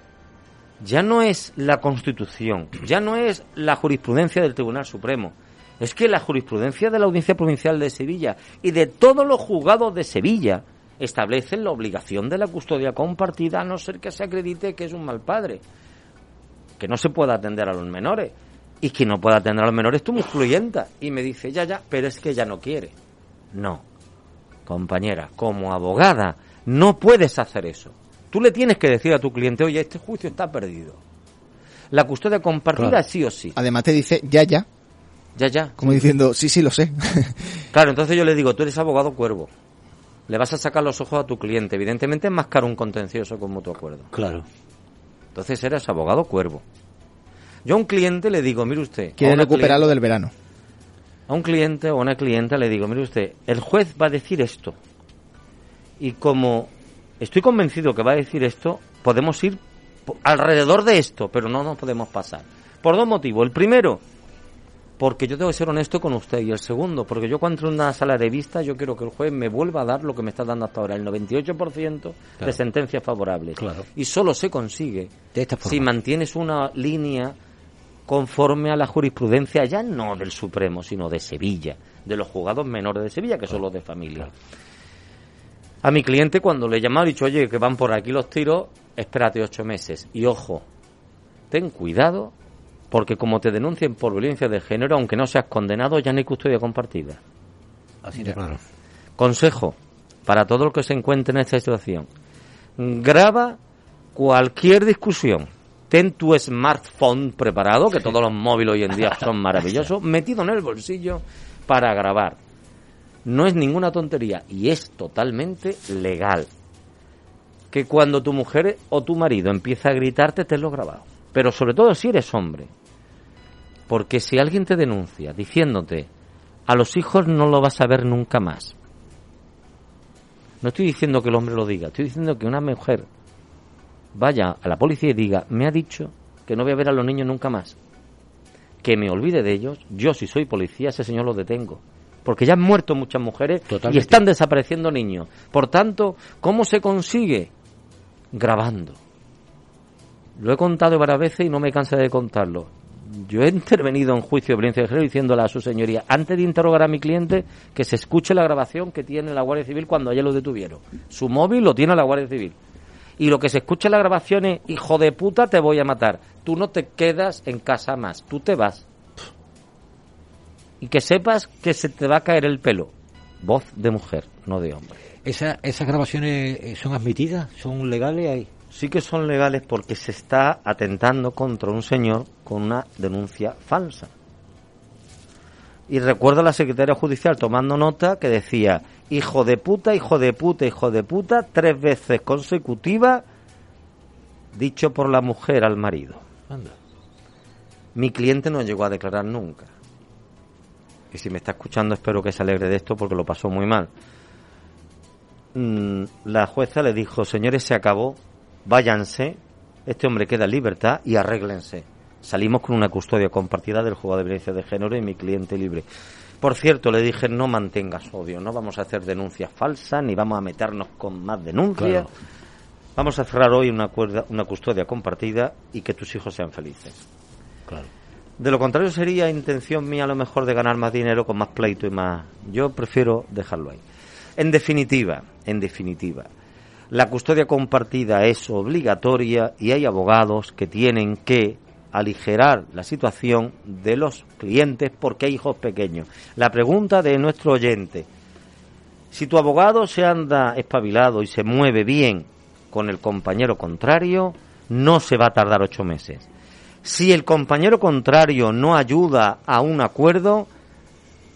Speaker 4: ya no es la Constitución, ya no es la jurisprudencia del Tribunal Supremo, es que la jurisprudencia de la Audiencia Provincial de Sevilla y de todos los juzgados de Sevilla establecen la obligación de la custodia compartida a no ser que se acredite que es un mal padre, que no se pueda atender a los menores y que no pueda atender a los menores tú muy excluyenta. Y me dice, ya, ya, pero es que ella no quiere. No, compañera, como abogada no puedes hacer eso. Tú le tienes que decir a tu cliente, oye, este juicio está perdido. La custodia compartida sí o sí.
Speaker 5: Además te dice, ya, ya.
Speaker 4: Ya, ya.
Speaker 5: Como diciendo, sí, sí, lo sé. (laughs)
Speaker 4: claro, entonces yo le digo, tú eres abogado cuervo. Le vas a sacar los ojos a tu cliente. Evidentemente es más caro un contencioso con mutuo acuerdo.
Speaker 6: Claro.
Speaker 4: Entonces eres abogado cuervo. Yo a un cliente le digo, mire usted...
Speaker 5: Quiere recuperar lo del verano.
Speaker 4: A un cliente o a una clienta le digo, mire usted, el juez va a decir esto. Y como estoy convencido que va a decir esto, podemos ir alrededor de esto, pero no nos podemos pasar. Por dos motivos. El primero, porque yo tengo que ser honesto con usted. Y el segundo, porque yo cuando entro en una sala de vista, yo quiero que el juez me vuelva a dar lo que me está dando hasta ahora, el 98% de sentencias favorables.
Speaker 6: Claro.
Speaker 4: Y solo se consigue si mantienes una línea conforme a la jurisprudencia ya no del Supremo, sino de Sevilla, de los juzgados menores de Sevilla, que son los de familia a mi cliente cuando le he llamado y dicho, oye, que van por aquí los tiros, espérate ocho meses. Y ojo, ten cuidado, porque como te denuncien por violencia de género, aunque no seas condenado, ya no hay custodia compartida.
Speaker 6: Así de claro.
Speaker 4: Consejo para todo el que se encuentre en esta situación. Graba cualquier discusión. Ten tu smartphone preparado, que todos los móviles hoy en día (laughs) son maravillosos, metido en el bolsillo para grabar no es ninguna tontería y es totalmente legal. Que cuando tu mujer o tu marido empieza a gritarte, te lo grabado. Pero sobre todo si eres hombre. Porque si alguien te denuncia diciéndote, a los hijos no lo vas a ver nunca más. No estoy diciendo que el hombre lo diga, estoy diciendo que una mujer vaya a la policía y diga, me ha dicho que no voy a ver a los niños nunca más. Que me olvide de ellos, yo si soy policía, ese señor lo detengo porque ya han muerto muchas mujeres y están desapareciendo niños. Por tanto, ¿cómo se consigue? Grabando. Lo he contado varias veces y no me cansa de contarlo. Yo he intervenido en juicio de violencia de género diciéndole a su señoría, antes de interrogar a mi cliente, que se escuche la grabación que tiene la Guardia Civil cuando ayer lo detuvieron. Su móvil lo tiene la Guardia Civil. Y lo que se escucha en la grabación es, hijo de puta, te voy a matar. Tú no te quedas en casa más, tú te vas y que sepas que se te va a caer el pelo. Voz de mujer, no de hombre.
Speaker 6: ¿Esa, ¿Esas grabaciones eh, son admitidas? ¿Son legales ahí?
Speaker 4: Sí que son legales porque se está atentando contra un señor con una denuncia falsa. Y recuerdo a la secretaria judicial tomando nota que decía, hijo de puta, hijo de puta, hijo de puta, tres veces consecutiva, dicho por la mujer al marido. Mi cliente no llegó a declarar nunca y si me está escuchando espero que se alegre de esto porque lo pasó muy mal. Mm, la jueza le dijo, señores, se acabó, váyanse, este hombre queda en libertad y arréglense. Salimos con una custodia compartida del juego de violencia de género y mi cliente libre. Por cierto, le dije, no mantengas odio, no vamos a hacer denuncias falsas, ni vamos a meternos con más denuncias. Vamos a cerrar hoy una, una custodia compartida y que tus hijos sean felices.
Speaker 6: Claro.
Speaker 4: De lo contrario sería intención mía a lo mejor de ganar más dinero con más pleito y más. Yo prefiero dejarlo ahí. En definitiva, en definitiva, la custodia compartida es obligatoria y hay abogados que tienen que aligerar la situación de los clientes porque hay hijos pequeños. La pregunta de nuestro oyente, si tu abogado se anda espabilado y se mueve bien con el compañero contrario, no se va a tardar ocho meses. Si el compañero contrario no ayuda a un acuerdo,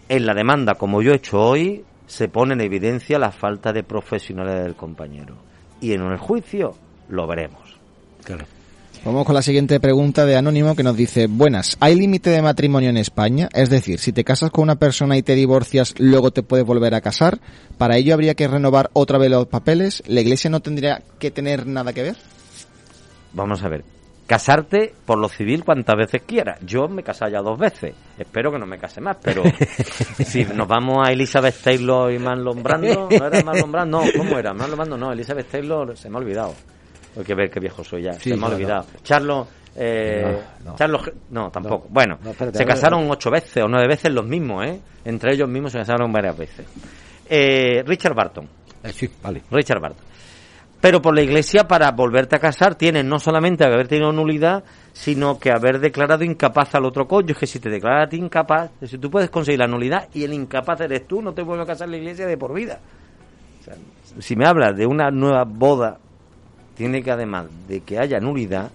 Speaker 4: en la demanda, como yo he hecho hoy, se pone en evidencia la falta de profesionalidad del compañero. Y en el juicio lo veremos.
Speaker 6: Claro.
Speaker 5: Vamos con la siguiente pregunta de Anónimo que nos dice, buenas, ¿hay límite de matrimonio en España? Es decir, si te casas con una persona y te divorcias, luego te puedes volver a casar. ¿Para ello habría que renovar otra vez los papeles? ¿La iglesia no tendría que tener nada que ver?
Speaker 4: Vamos a ver. Casarte por lo civil cuantas veces quieras. Yo me he casado ya dos veces. Espero que no me case más, pero (laughs) si nos vamos a Elizabeth Taylor y Marlon Brando, ¿no era (laughs) Marlon Brando? No, ¿cómo era? Marlon Brando, no, Elizabeth Taylor se me ha olvidado. Hay que ver qué viejo soy ya.
Speaker 6: Sí,
Speaker 4: se me ha olvidado. Charlo. Eh,
Speaker 6: No, no.
Speaker 4: Charlo no, tampoco.
Speaker 6: No.
Speaker 4: Bueno,
Speaker 6: No, espérate,
Speaker 4: se casaron ocho veces o nueve veces los mismos, ¿eh? Entre ellos mismos se casaron varias veces. Eh, Richard Barton.
Speaker 6: Eh, sí, vale.
Speaker 4: Richard Barton. Pero por la iglesia, para volverte a casar, tienes no solamente haber tenido nulidad, sino que haber declarado incapaz al otro cónyuge. Si te declaras a ti incapaz, si tú puedes conseguir la nulidad y el incapaz eres tú, no te vuelve a casar la iglesia de por vida. Si me hablas de una nueva boda, tiene que además de que haya nulidad,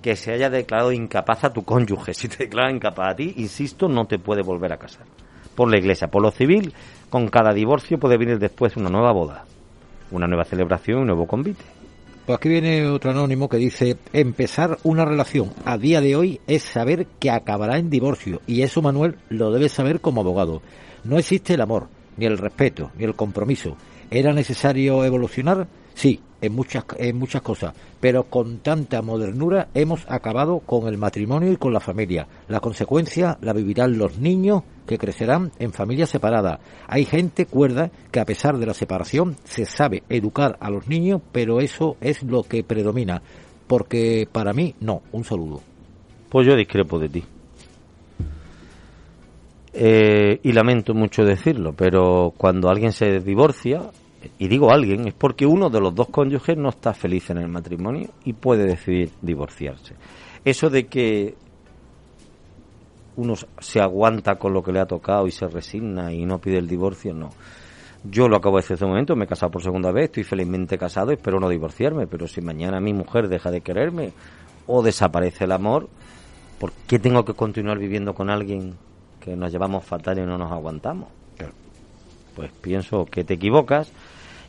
Speaker 4: que se haya declarado incapaz a tu cónyuge. (laughs) Si te declara incapaz a ti, insisto, no te puede volver a casar. Por la iglesia, por lo civil, con cada divorcio puede venir después una nueva boda, una nueva celebración un nuevo convite.
Speaker 6: Pues aquí viene otro anónimo que dice, empezar una relación a día de hoy es saber que acabará en divorcio y eso Manuel lo debe saber como abogado. No existe el amor, ni el respeto, ni el compromiso. ¿Era necesario evolucionar? Sí, en muchas, en muchas cosas, pero con tanta modernura hemos acabado con el matrimonio y con la familia. La consecuencia la vivirán los niños que crecerán en familias separadas. Hay gente cuerda que a pesar de la separación se sabe educar a los niños, pero eso es lo que predomina. Porque para mí, no. Un saludo.
Speaker 4: Pues yo discrepo de ti. Eh, y lamento mucho decirlo, pero cuando alguien se divorcia, y digo alguien, es porque uno de los dos cónyuges no está feliz en el matrimonio y puede decidir divorciarse. Eso de que uno se aguanta con lo que le ha tocado y se resigna y no pide el divorcio, no. Yo lo acabo de decir hace un momento, me he casado por segunda vez, estoy felizmente casado, espero no divorciarme, pero si mañana mi mujer deja de quererme o desaparece el amor, ¿por qué tengo que continuar viviendo con alguien que nos llevamos fatal y no nos aguantamos? Pues pienso que te equivocas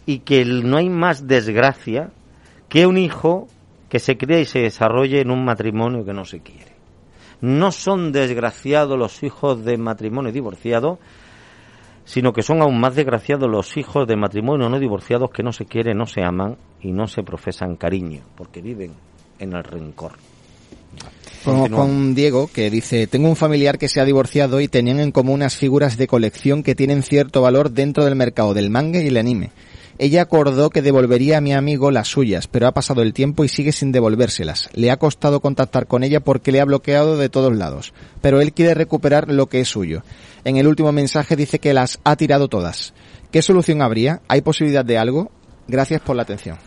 Speaker 4: y que no hay más desgracia que un hijo que se cría y se desarrolle en un matrimonio que no se quiere. No son desgraciados los hijos de matrimonio divorciado, sino que son aún más desgraciados los hijos de matrimonio no divorciados que no se quieren, no se aman y no se profesan cariño, porque viven en el rencor.
Speaker 5: Con Diego, que dice, tengo un familiar que se ha divorciado y tenían en común unas figuras de colección que tienen cierto valor dentro del mercado del manga y el anime. Ella acordó que devolvería a mi amigo las suyas, pero ha pasado el tiempo y sigue sin devolvérselas. Le ha costado contactar con ella porque le ha bloqueado de todos lados, pero él quiere recuperar lo que es suyo. En el último mensaje dice que las ha tirado todas. ¿Qué solución habría? ¿Hay posibilidad de algo? Gracias por la atención.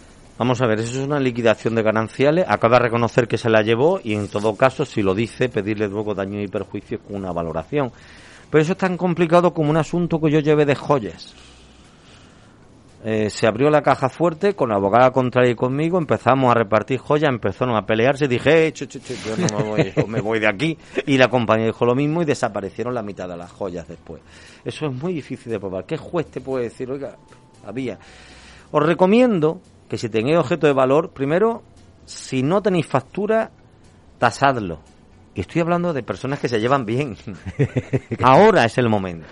Speaker 4: Vamos a ver, eso es una liquidación de gananciales. Acaba de reconocer que se la llevó y en todo caso, si lo dice, pedirle luego daño y perjuicio con una valoración. Pero eso es tan complicado como un asunto que yo llevé de joyas. Eh, se abrió la caja fuerte con la abogada contraria y conmigo, empezamos a repartir joyas, empezaron a pelearse, dije, eh, yo no me voy, me voy de aquí. Y la compañía dijo lo mismo y desaparecieron la mitad de las joyas después. Eso es muy difícil de probar. ¿Qué juez te puede decir, oiga, había? Os recomiendo que si tenéis objeto de valor, primero, si no tenéis factura, tasadlo. Y estoy hablando de personas que se llevan bien. (laughs) Ahora es el momento.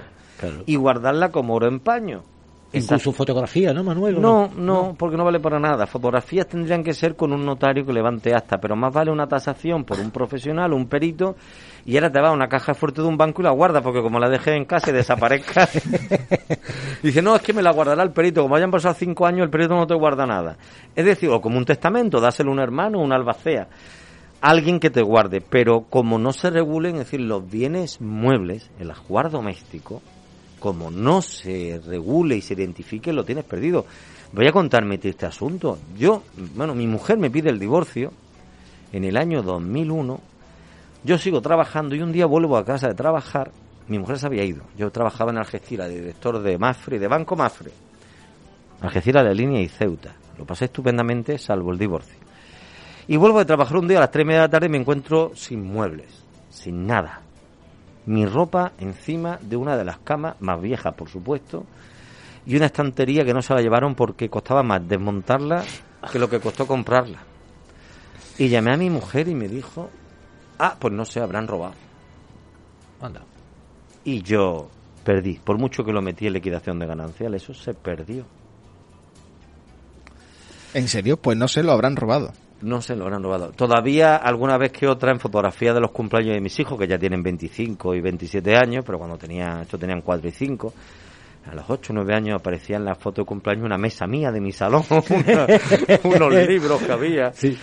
Speaker 4: Y guardarla como oro en paño.
Speaker 6: Incluso fotografía, ¿no, Manuel?
Speaker 4: No, no, porque no vale para nada. Fotografías tendrían que ser con un notario que levante acta, pero más vale una tasación por un profesional, un perito, y ahora te va a una caja fuerte de un banco y la guarda, porque como la dejé en casa y desaparezca. (laughs) Dice, no, es que me la guardará el perito. Como hayan pasado cinco años, el perito no te guarda nada. Es decir, o como un testamento, dáselo a un hermano, un albacea. Alguien que te guarde, pero como no se regulen, es decir, los bienes muebles, el ajuar doméstico, como no se regule y se identifique, lo tienes perdido. Voy a contarme este asunto. Yo, bueno, mi mujer me pide el divorcio en el año 2001. Yo sigo trabajando y un día vuelvo a casa de trabajar. Mi mujer se había ido. Yo trabajaba en Algeciras, director de Mafre, de Banco Mafre. Algeciras, de línea y Ceuta. Lo pasé estupendamente, salvo el divorcio. Y vuelvo a trabajar un día a las tres y media de la tarde y me encuentro sin muebles, sin nada mi ropa encima de una de las camas, más viejas por supuesto, y una estantería que no se la llevaron porque costaba más desmontarla que lo que costó comprarla. Y llamé a mi mujer y me dijo, ah, pues no sé, habrán robado.
Speaker 6: Anda.
Speaker 4: Y yo perdí, por mucho que lo metí en liquidación de ganancial, eso se perdió.
Speaker 5: ¿En serio? Pues no sé, lo habrán robado.
Speaker 4: No se lo habrán robado. Todavía alguna vez que otra en fotografía de los cumpleaños de mis hijos, que ya tienen 25 y 27 años, pero cuando tenía, esto tenían 4 y 5, a los 8 o 9 años aparecía en la foto de cumpleaños una mesa mía de mi salón, (laughs) unos libros que había.
Speaker 6: Sí.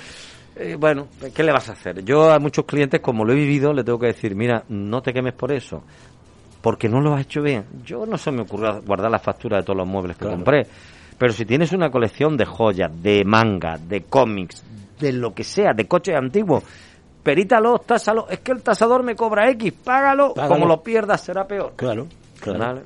Speaker 4: Eh, bueno, ¿qué le vas a hacer? Yo a muchos clientes, como lo he vivido, le tengo que decir, mira, no te quemes por eso, porque no lo has hecho bien. Yo no se me ocurrió guardar la factura de todos los muebles que compré. Pero si tienes una colección de joyas, de manga, de cómics, de lo que sea, de coches antiguos, perítalo, tásalo. Es que el tasador me cobra X, págalo. Como lo pierdas será peor.
Speaker 6: Claro, claro.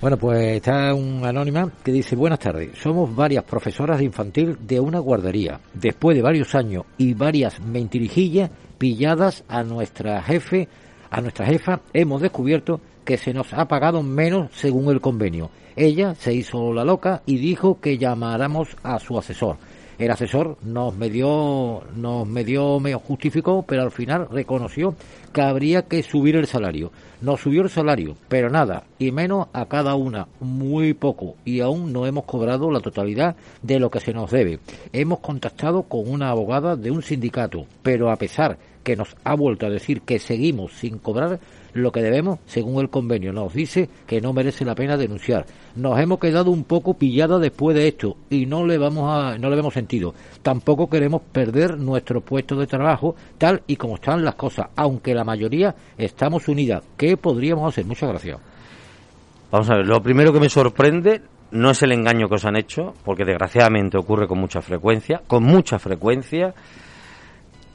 Speaker 6: Bueno, pues está un anónima que dice, buenas tardes, somos varias profesoras de infantil de una guardería. Después de varios años y varias mentirijillas pilladas a nuestra jefe, a nuestra jefa, hemos descubierto que se nos ha pagado menos según el convenio. Ella se hizo la loca y dijo que llamáramos a su asesor. El asesor nos medio, nos medio, me justificó, pero al final reconoció que habría que subir el salario. Nos subió el salario, pero nada, y menos a cada una, muy poco, y aún no hemos cobrado la totalidad de lo que se nos debe. Hemos contactado con una abogada de un sindicato, pero a pesar que nos ha vuelto a decir que seguimos sin cobrar, lo que debemos, según el convenio, nos dice que no merece la pena denunciar. Nos hemos quedado un poco pilladas después de esto y no le vamos a, no le vemos sentido. Tampoco queremos perder nuestro puesto de trabajo tal y como están las cosas, aunque la mayoría estamos unidas. ¿Qué podríamos hacer? Muchas gracias.
Speaker 4: Vamos a ver, lo primero que me sorprende no es el engaño que os han hecho, porque desgraciadamente ocurre con mucha frecuencia, con mucha frecuencia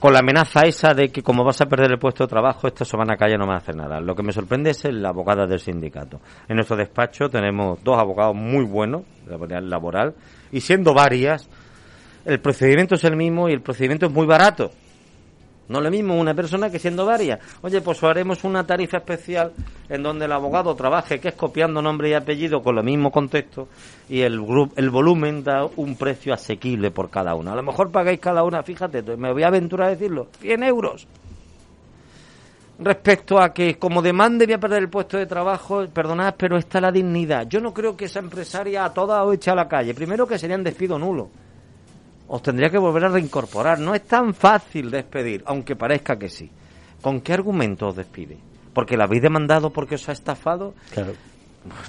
Speaker 4: con la amenaza esa de que como vas a perder el puesto de trabajo, esta semana calle no me hacer nada. Lo que me sorprende es la abogada del sindicato. En nuestro despacho tenemos dos abogados muy buenos laboral y siendo varias, el procedimiento es el mismo y el procedimiento es muy barato. No lo mismo una persona que siendo varias. Oye, pues haremos una tarifa especial en donde el abogado trabaje, que es copiando nombre y apellido con el mismo contexto, y el, el volumen da un precio asequible por cada una. A lo mejor pagáis cada una, fíjate, me voy a aventurar a decirlo, 100 euros. Respecto a que como demande voy a perder el puesto de trabajo, perdonad, pero está la dignidad. Yo no creo que esa empresaria a toda o echa a la calle. Primero que sería un despido nulo os tendría que volver a reincorporar. No es tan fácil despedir, aunque parezca que sí. ¿Con qué argumento os despide? ¿Porque la habéis demandado porque os ha estafado?
Speaker 6: Claro.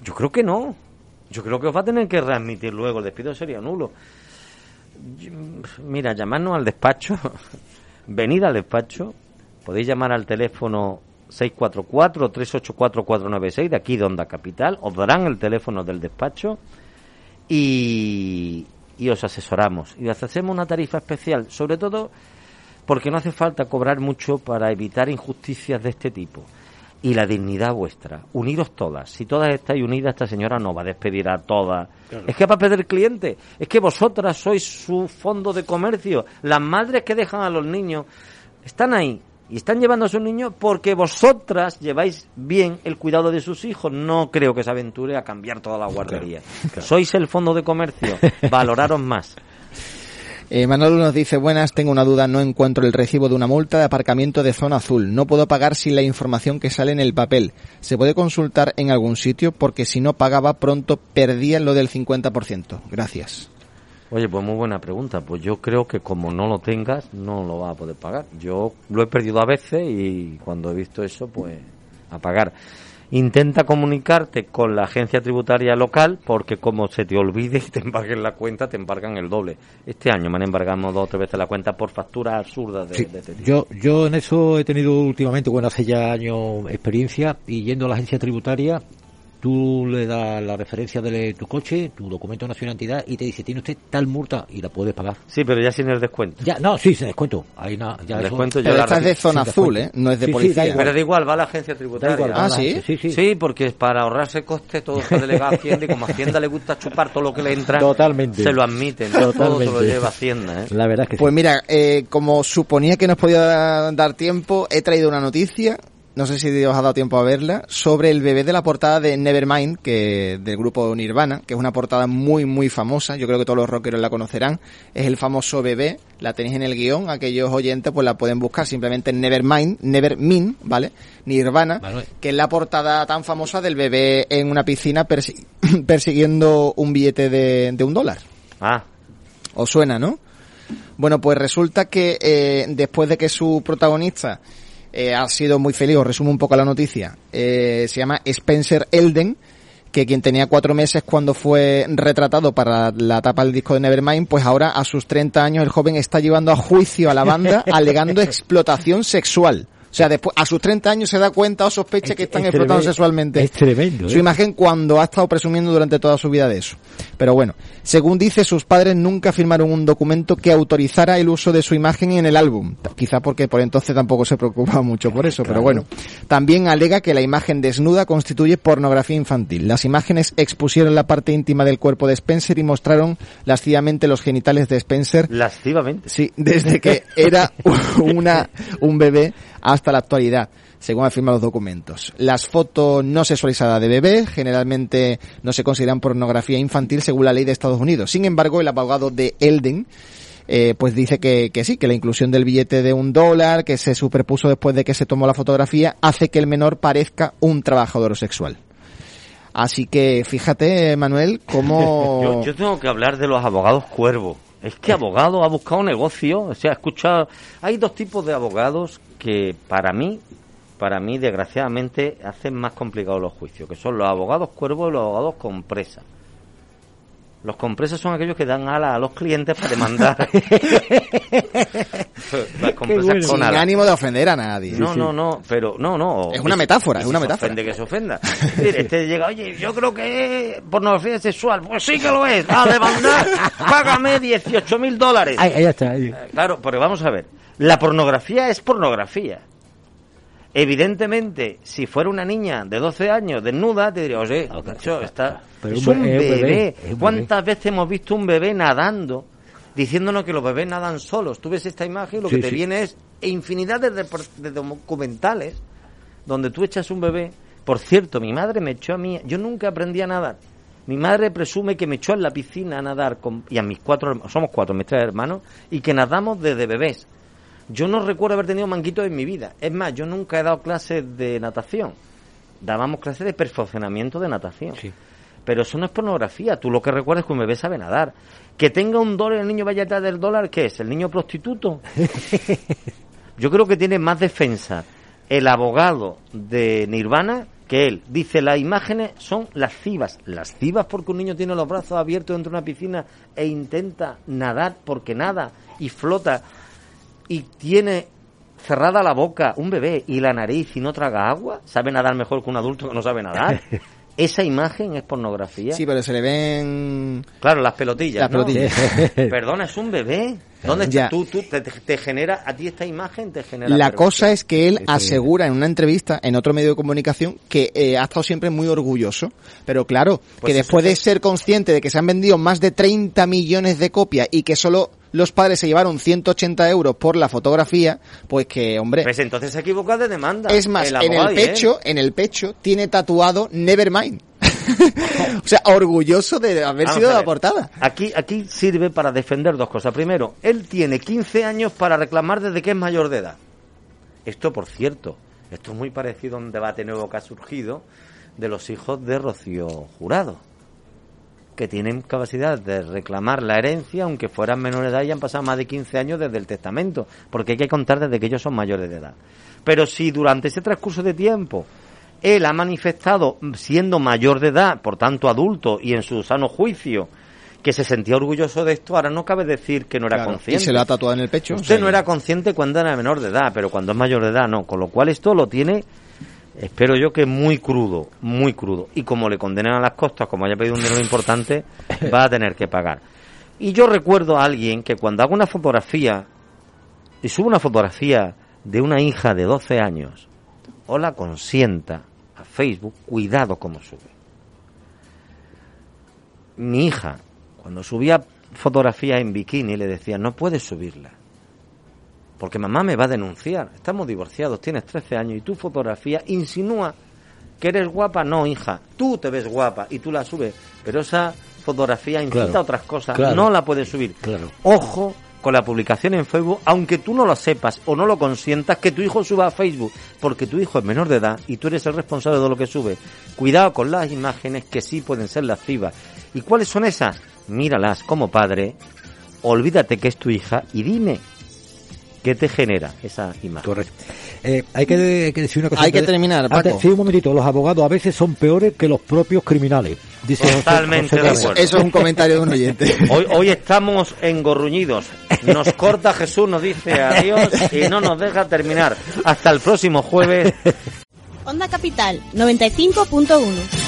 Speaker 4: Yo creo que no. Yo creo que os va a tener que readmitir luego. El despido sería nulo. Mira, llamadnos al despacho. (laughs) Venid al despacho. Podéis llamar al teléfono 644-384-496 de aquí de Onda Capital. Os darán el teléfono del despacho. Y, y os asesoramos y os hacemos una tarifa especial, sobre todo porque no hace falta cobrar mucho para evitar injusticias de este tipo. Y la dignidad vuestra, uniros todas. Si todas estáis unidas, esta señora no va a despedir a todas. Es que va a perder cliente. Es que vosotras sois su fondo de comercio. Las madres que dejan a los niños están ahí y están llevando a sus niños porque vosotras lleváis bien el cuidado de sus hijos. No creo que se aventure a cambiar toda la guardería. Sois el fondo de comercio, (laughs) valoraros más.
Speaker 5: Eh, Manolo nos dice, buenas, tengo una duda, no encuentro el recibo de una multa de aparcamiento de zona azul. No puedo pagar sin la información que sale en el papel. ¿Se puede consultar en algún sitio? Porque si no pagaba pronto perdía lo del 50%. Gracias.
Speaker 4: Oye, pues muy buena pregunta. Pues yo creo que como no lo tengas, no lo vas a poder pagar. Yo lo he perdido a veces y cuando he visto eso, pues a pagar. Intenta comunicarte con la agencia tributaria local porque como se te olvide y te embarguen la cuenta, te embargan el doble. Este año me han embargado dos o tres veces la cuenta por facturas absurdas de,
Speaker 6: Sí,
Speaker 4: de este tipo.
Speaker 6: yo, yo en eso he tenido últimamente, bueno, hace ya años experiencia y yendo a la agencia tributaria, tú le das la referencia de tu coche, tu documento de nacional identidad y te dice, tiene usted tal multa y la puedes pagar.
Speaker 4: Sí, pero ya sin el descuento.
Speaker 6: Ya, no, sí, se descuento. Ahí na- ya
Speaker 4: El descuento
Speaker 5: Pero
Speaker 4: la
Speaker 5: esta es de zona azul. ¿eh? No es de
Speaker 6: Sí,
Speaker 5: policía.
Speaker 4: Pero da igual, va a la agencia tributaria.
Speaker 6: igual,
Speaker 5: Ah, ¿sí?
Speaker 6: Sí, sí.
Speaker 4: Sí, porque para ahorrarse costes todo se delega a Hacienda y como a Hacienda le gusta chupar todo lo que le entra,
Speaker 6: Totalmente.
Speaker 4: se lo admiten. Todo se lo
Speaker 6: Totalmente.
Speaker 4: lleva Hacienda. ¿eh?
Speaker 6: La verdad es que
Speaker 5: Pues
Speaker 6: sí.
Speaker 5: mira, eh, como suponía que nos podía dar tiempo, he traído una noticia, no sé si os ha dado tiempo a verla, sobre el bebé de la portada de Nevermind, que del grupo Nirvana, que es una portada muy muy famosa, yo creo que todos los rockeros la conocerán, es el famoso bebé, la tenéis en el guion, aquellos oyentes pues la pueden buscar simplemente en Nevermind, Nevermind, ¿vale? Nirvana,
Speaker 6: Vale.
Speaker 5: que es la portada tan famosa del bebé en una piscina persi- (coughs) persiguiendo un billete de, de un dólar.
Speaker 4: Ah,
Speaker 5: ¿Os suena, no? Bueno, pues resulta que eh, después de que su protagonista eh, ha sido muy feliz, os resumo un poco la noticia, eh, se llama Spencer Elden, que quien tenía cuatro meses cuando fue retratado para la tapa del disco de Nevermind, pues ahora a sus 30 años el joven está llevando a juicio a la banda (laughs) alegando explotación sexual. O sea, después, a sus 30 años se da cuenta o sospecha
Speaker 6: Es-
Speaker 5: que están
Speaker 6: es
Speaker 5: explotando
Speaker 6: tremendo.
Speaker 5: sexualmente
Speaker 6: Es tremendo,
Speaker 5: su
Speaker 6: ¿eh?
Speaker 5: imagen cuando ha estado presumiendo durante toda su vida de eso. Pero bueno, según dice, sus padres nunca firmaron un documento que autorizara el uso de su imagen en el álbum. Quizá porque por entonces tampoco se preocupaba mucho por eso, pero bueno. También alega que la imagen desnuda constituye pornografía infantil. Las imágenes expusieron la parte íntima del cuerpo de Spencer y mostraron lascivamente los genitales de Spencer
Speaker 4: lascivamente.
Speaker 5: Sí, desde que era (laughs) una, un bebé hasta la actualidad, según afirman los documentos. Las fotos no sexualizadas de bebés generalmente no se consideran pornografía infantil según la ley de Estados Unidos. Sin embargo, el abogado de Elden eh, pues dice que, que sí, que la inclusión del billete de un dólar que se superpuso después de que se tomó la fotografía hace que el menor parezca un trabajador sexual. Así que fíjate, Manuel, cómo... (laughs)
Speaker 4: Yo, yo tengo que hablar de los abogados cuervos. Es que abogado ha buscado negocio, o sea, escucha, hay dos tipos de abogados que para mí, para mí desgraciadamente hacen más complicados los juicios, que son los abogados cuervos y los abogados compresa. Los compresas son aquellos que dan alas a los clientes para demandar. (laughs) (laughs) Las compresas
Speaker 5: bueno.
Speaker 4: con
Speaker 5: Sin
Speaker 4: alas.
Speaker 5: ánimo de ofender a nadie.
Speaker 4: No,
Speaker 5: Sí, sí.
Speaker 4: no, no, pero no, no.
Speaker 5: Es una metáfora, es una
Speaker 4: se
Speaker 5: metáfora.
Speaker 4: ofende que se ofenda. (laughs) Es decir, Este llega, oye, yo creo que es pornografía sexual. Pues sí que lo es. A demandar, págame 18 mil dólares.
Speaker 6: Ahí, ahí está. ahí.
Speaker 4: Eh, Claro, pero vamos a ver. La pornografía es pornografía. Evidentemente, si fuera una niña de 12 años desnuda, te diría, oye, macho, está...
Speaker 6: Pero
Speaker 4: es
Speaker 6: un
Speaker 4: bebé. ¿Cuántas veces hemos visto un bebé nadando diciéndonos que los bebés nadan solos? Tú ves esta imagen y lo
Speaker 6: Sí,
Speaker 4: que te
Speaker 6: sí.
Speaker 4: viene es infinidad de documentales donde tú echas un bebé. Por cierto, mi madre me echó a mí... Yo nunca aprendí a nadar. Mi madre presume que me echó en la piscina a nadar con, y a mis cuatro hermanos, somos cuatro, mis tres hermanos, y que nadamos desde bebés. Yo no recuerdo haber tenido manguitos en mi vida. Es más, yo nunca he dado clases de natación. Dábamos clases de perfeccionamiento de natación. Pero eso no es pornografía. Tú lo que recuerdas es que un bebé sabe nadar. Que tenga un dólar y el niño vaya atrás del dólar, ¿qué es? ¿El niño prostituto? (laughs) Yo creo que tiene más defensa el abogado de Nirvana que él. Dice, las imágenes son lascivas. Lascivas porque un niño tiene los brazos abiertos dentro de una piscina e intenta nadar porque nada y flota y tiene cerrada la boca un bebé y la nariz y no traga agua. ¿Sabe nadar mejor que un adulto que no sabe nadar? (laughs) Esa imagen es pornografía.
Speaker 5: Sí, pero se le ven...
Speaker 4: Claro, las pelotillas.
Speaker 5: Las
Speaker 4: ¿no?
Speaker 5: pelotillas. (laughs)
Speaker 4: Perdona, es un bebé. ¿Dónde está?
Speaker 5: Ya.
Speaker 4: Tú, tú te, te genera, a ti esta imagen te genera.
Speaker 5: La
Speaker 4: perversión.
Speaker 5: cosa es que él asegura en una entrevista en otro medio de comunicación que eh, ha estado siempre muy orgulloso. Pero claro,
Speaker 4: Pues
Speaker 5: que después de ser consciente de que se han vendido más de 30 millones de copias y que solo los padres se llevaron 180 euros por la fotografía, pues que, hombre...
Speaker 4: Pues entonces se equivoca de demanda.
Speaker 5: Es más,
Speaker 4: El
Speaker 5: en el pecho, en el pecho tiene tatuado Nevermind. (laughs) o sea, orgulloso de haber
Speaker 4: Vamos
Speaker 5: sido la portada.
Speaker 4: Aquí, aquí sirve para defender dos cosas. Primero, él tiene 15 años para reclamar desde que es mayor de edad. Esto, por cierto, esto es muy parecido a un debate nuevo que ha surgido de los hijos de Rocío Jurado, que tienen capacidad de reclamar la herencia aunque fueran menores de edad y han pasado más de 15 años desde el testamento, porque hay que contar desde que ellos son mayores de edad. Pero si durante ese transcurso de tiempo él ha manifestado, siendo mayor de edad, por tanto adulto y en su sano juicio, que se sentía orgulloso de esto, ahora no cabe decir que no era
Speaker 5: Claro,
Speaker 4: consciente.
Speaker 5: Y se lo ha tatuado en el pecho.
Speaker 4: Usted
Speaker 5: Sí.
Speaker 4: no era consciente cuando era menor de edad, pero cuando es mayor de edad no. Con lo cual esto lo tiene, espero yo que muy crudo, muy crudo. Y como le condenan a las costas, como haya pedido un dinero importante, (laughs) va a tener que pagar. Y yo recuerdo a alguien que cuando hago una fotografía, y subo una fotografía de una hija de 12 años, o la consienta a Facebook, cuidado como sube. Mi hija, cuando subía fotografías en bikini, le decía, no puedes subirla. Porque mamá me va a denunciar. Estamos divorciados, tienes 13 años y tu fotografía insinúa que eres guapa. No, hija, tú te ves guapa y tú la subes. Pero esa fotografía incita
Speaker 6: Claro,
Speaker 4: a otras cosas.
Speaker 6: claro.
Speaker 4: No la puedes subir.
Speaker 6: Claro.
Speaker 4: Ojo con la publicación en Facebook, aunque tú no lo sepas o no lo consientas, que tu hijo suba a Facebook, porque tu hijo es menor de edad y tú eres el responsable de lo que sube. Cuidado con las imágenes que sí pueden ser lascivas. ¿Y cuáles son esas? Míralas como padre, olvídate que es tu hija y dime qué te genera esa imagen.
Speaker 6: Correcto. Eh, hay que, que decir una cosa.
Speaker 5: Hay que terminar,
Speaker 6: antes-
Speaker 5: Paco.
Speaker 6: sí, un momentito. Los abogados a veces son peores que los propios criminales. Dice
Speaker 4: Totalmente
Speaker 6: José
Speaker 4: de acuerdo.
Speaker 5: Eso es un comentario de un oyente. (laughs)
Speaker 4: Hoy, hoy estamos engorruñidos. Nos corta Jesús, nos dice adiós y no nos deja terminar. Hasta el próximo jueves.
Speaker 7: Onda Capital 95.1.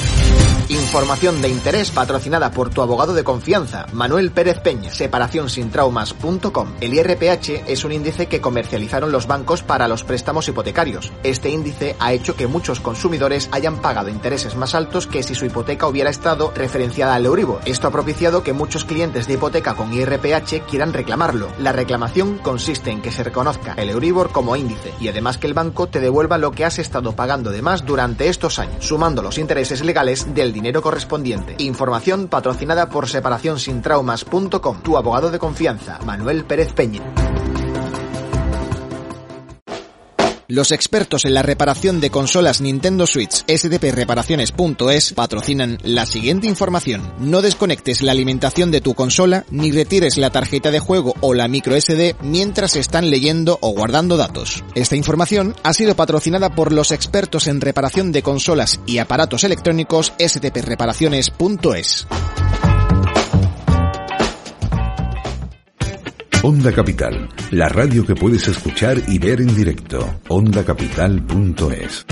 Speaker 11: Información de interés patrocinada por tu abogado de confianza, Manuel Pérez Peña, separacionsintraumas.com. El IRPH es un índice que comercializaron los bancos para los préstamos hipotecarios. Este índice ha hecho que muchos consumidores hayan pagado intereses más altos que si su hipoteca hubiera estado referenciada al Euribor. Esto ha propiciado que muchos clientes de hipoteca con IRPH quieran reclamarlo. La reclamación consiste en que se reconozca el Euribor como índice y además que el banco te devuelva lo que has estado pagando de más durante estos años, sumando los intereses legales del dinero correspondiente. Información patrocinada por separacionsintraumas.com. Tu abogado de confianza, Manuel Pérez Peña.
Speaker 5: Los expertos en la reparación de consolas Nintendo Switch stpreparaciones.es patrocinan la siguiente información. No desconectes la alimentación de tu consola ni retires la tarjeta de juego o la micro SD mientras están leyendo o guardando datos. Esta información ha sido patrocinada por los expertos en reparación de consolas y aparatos electrónicos stpreparaciones.es.
Speaker 1: Onda Capital, la radio que puedes escuchar y ver en directo. Ondacapital.es.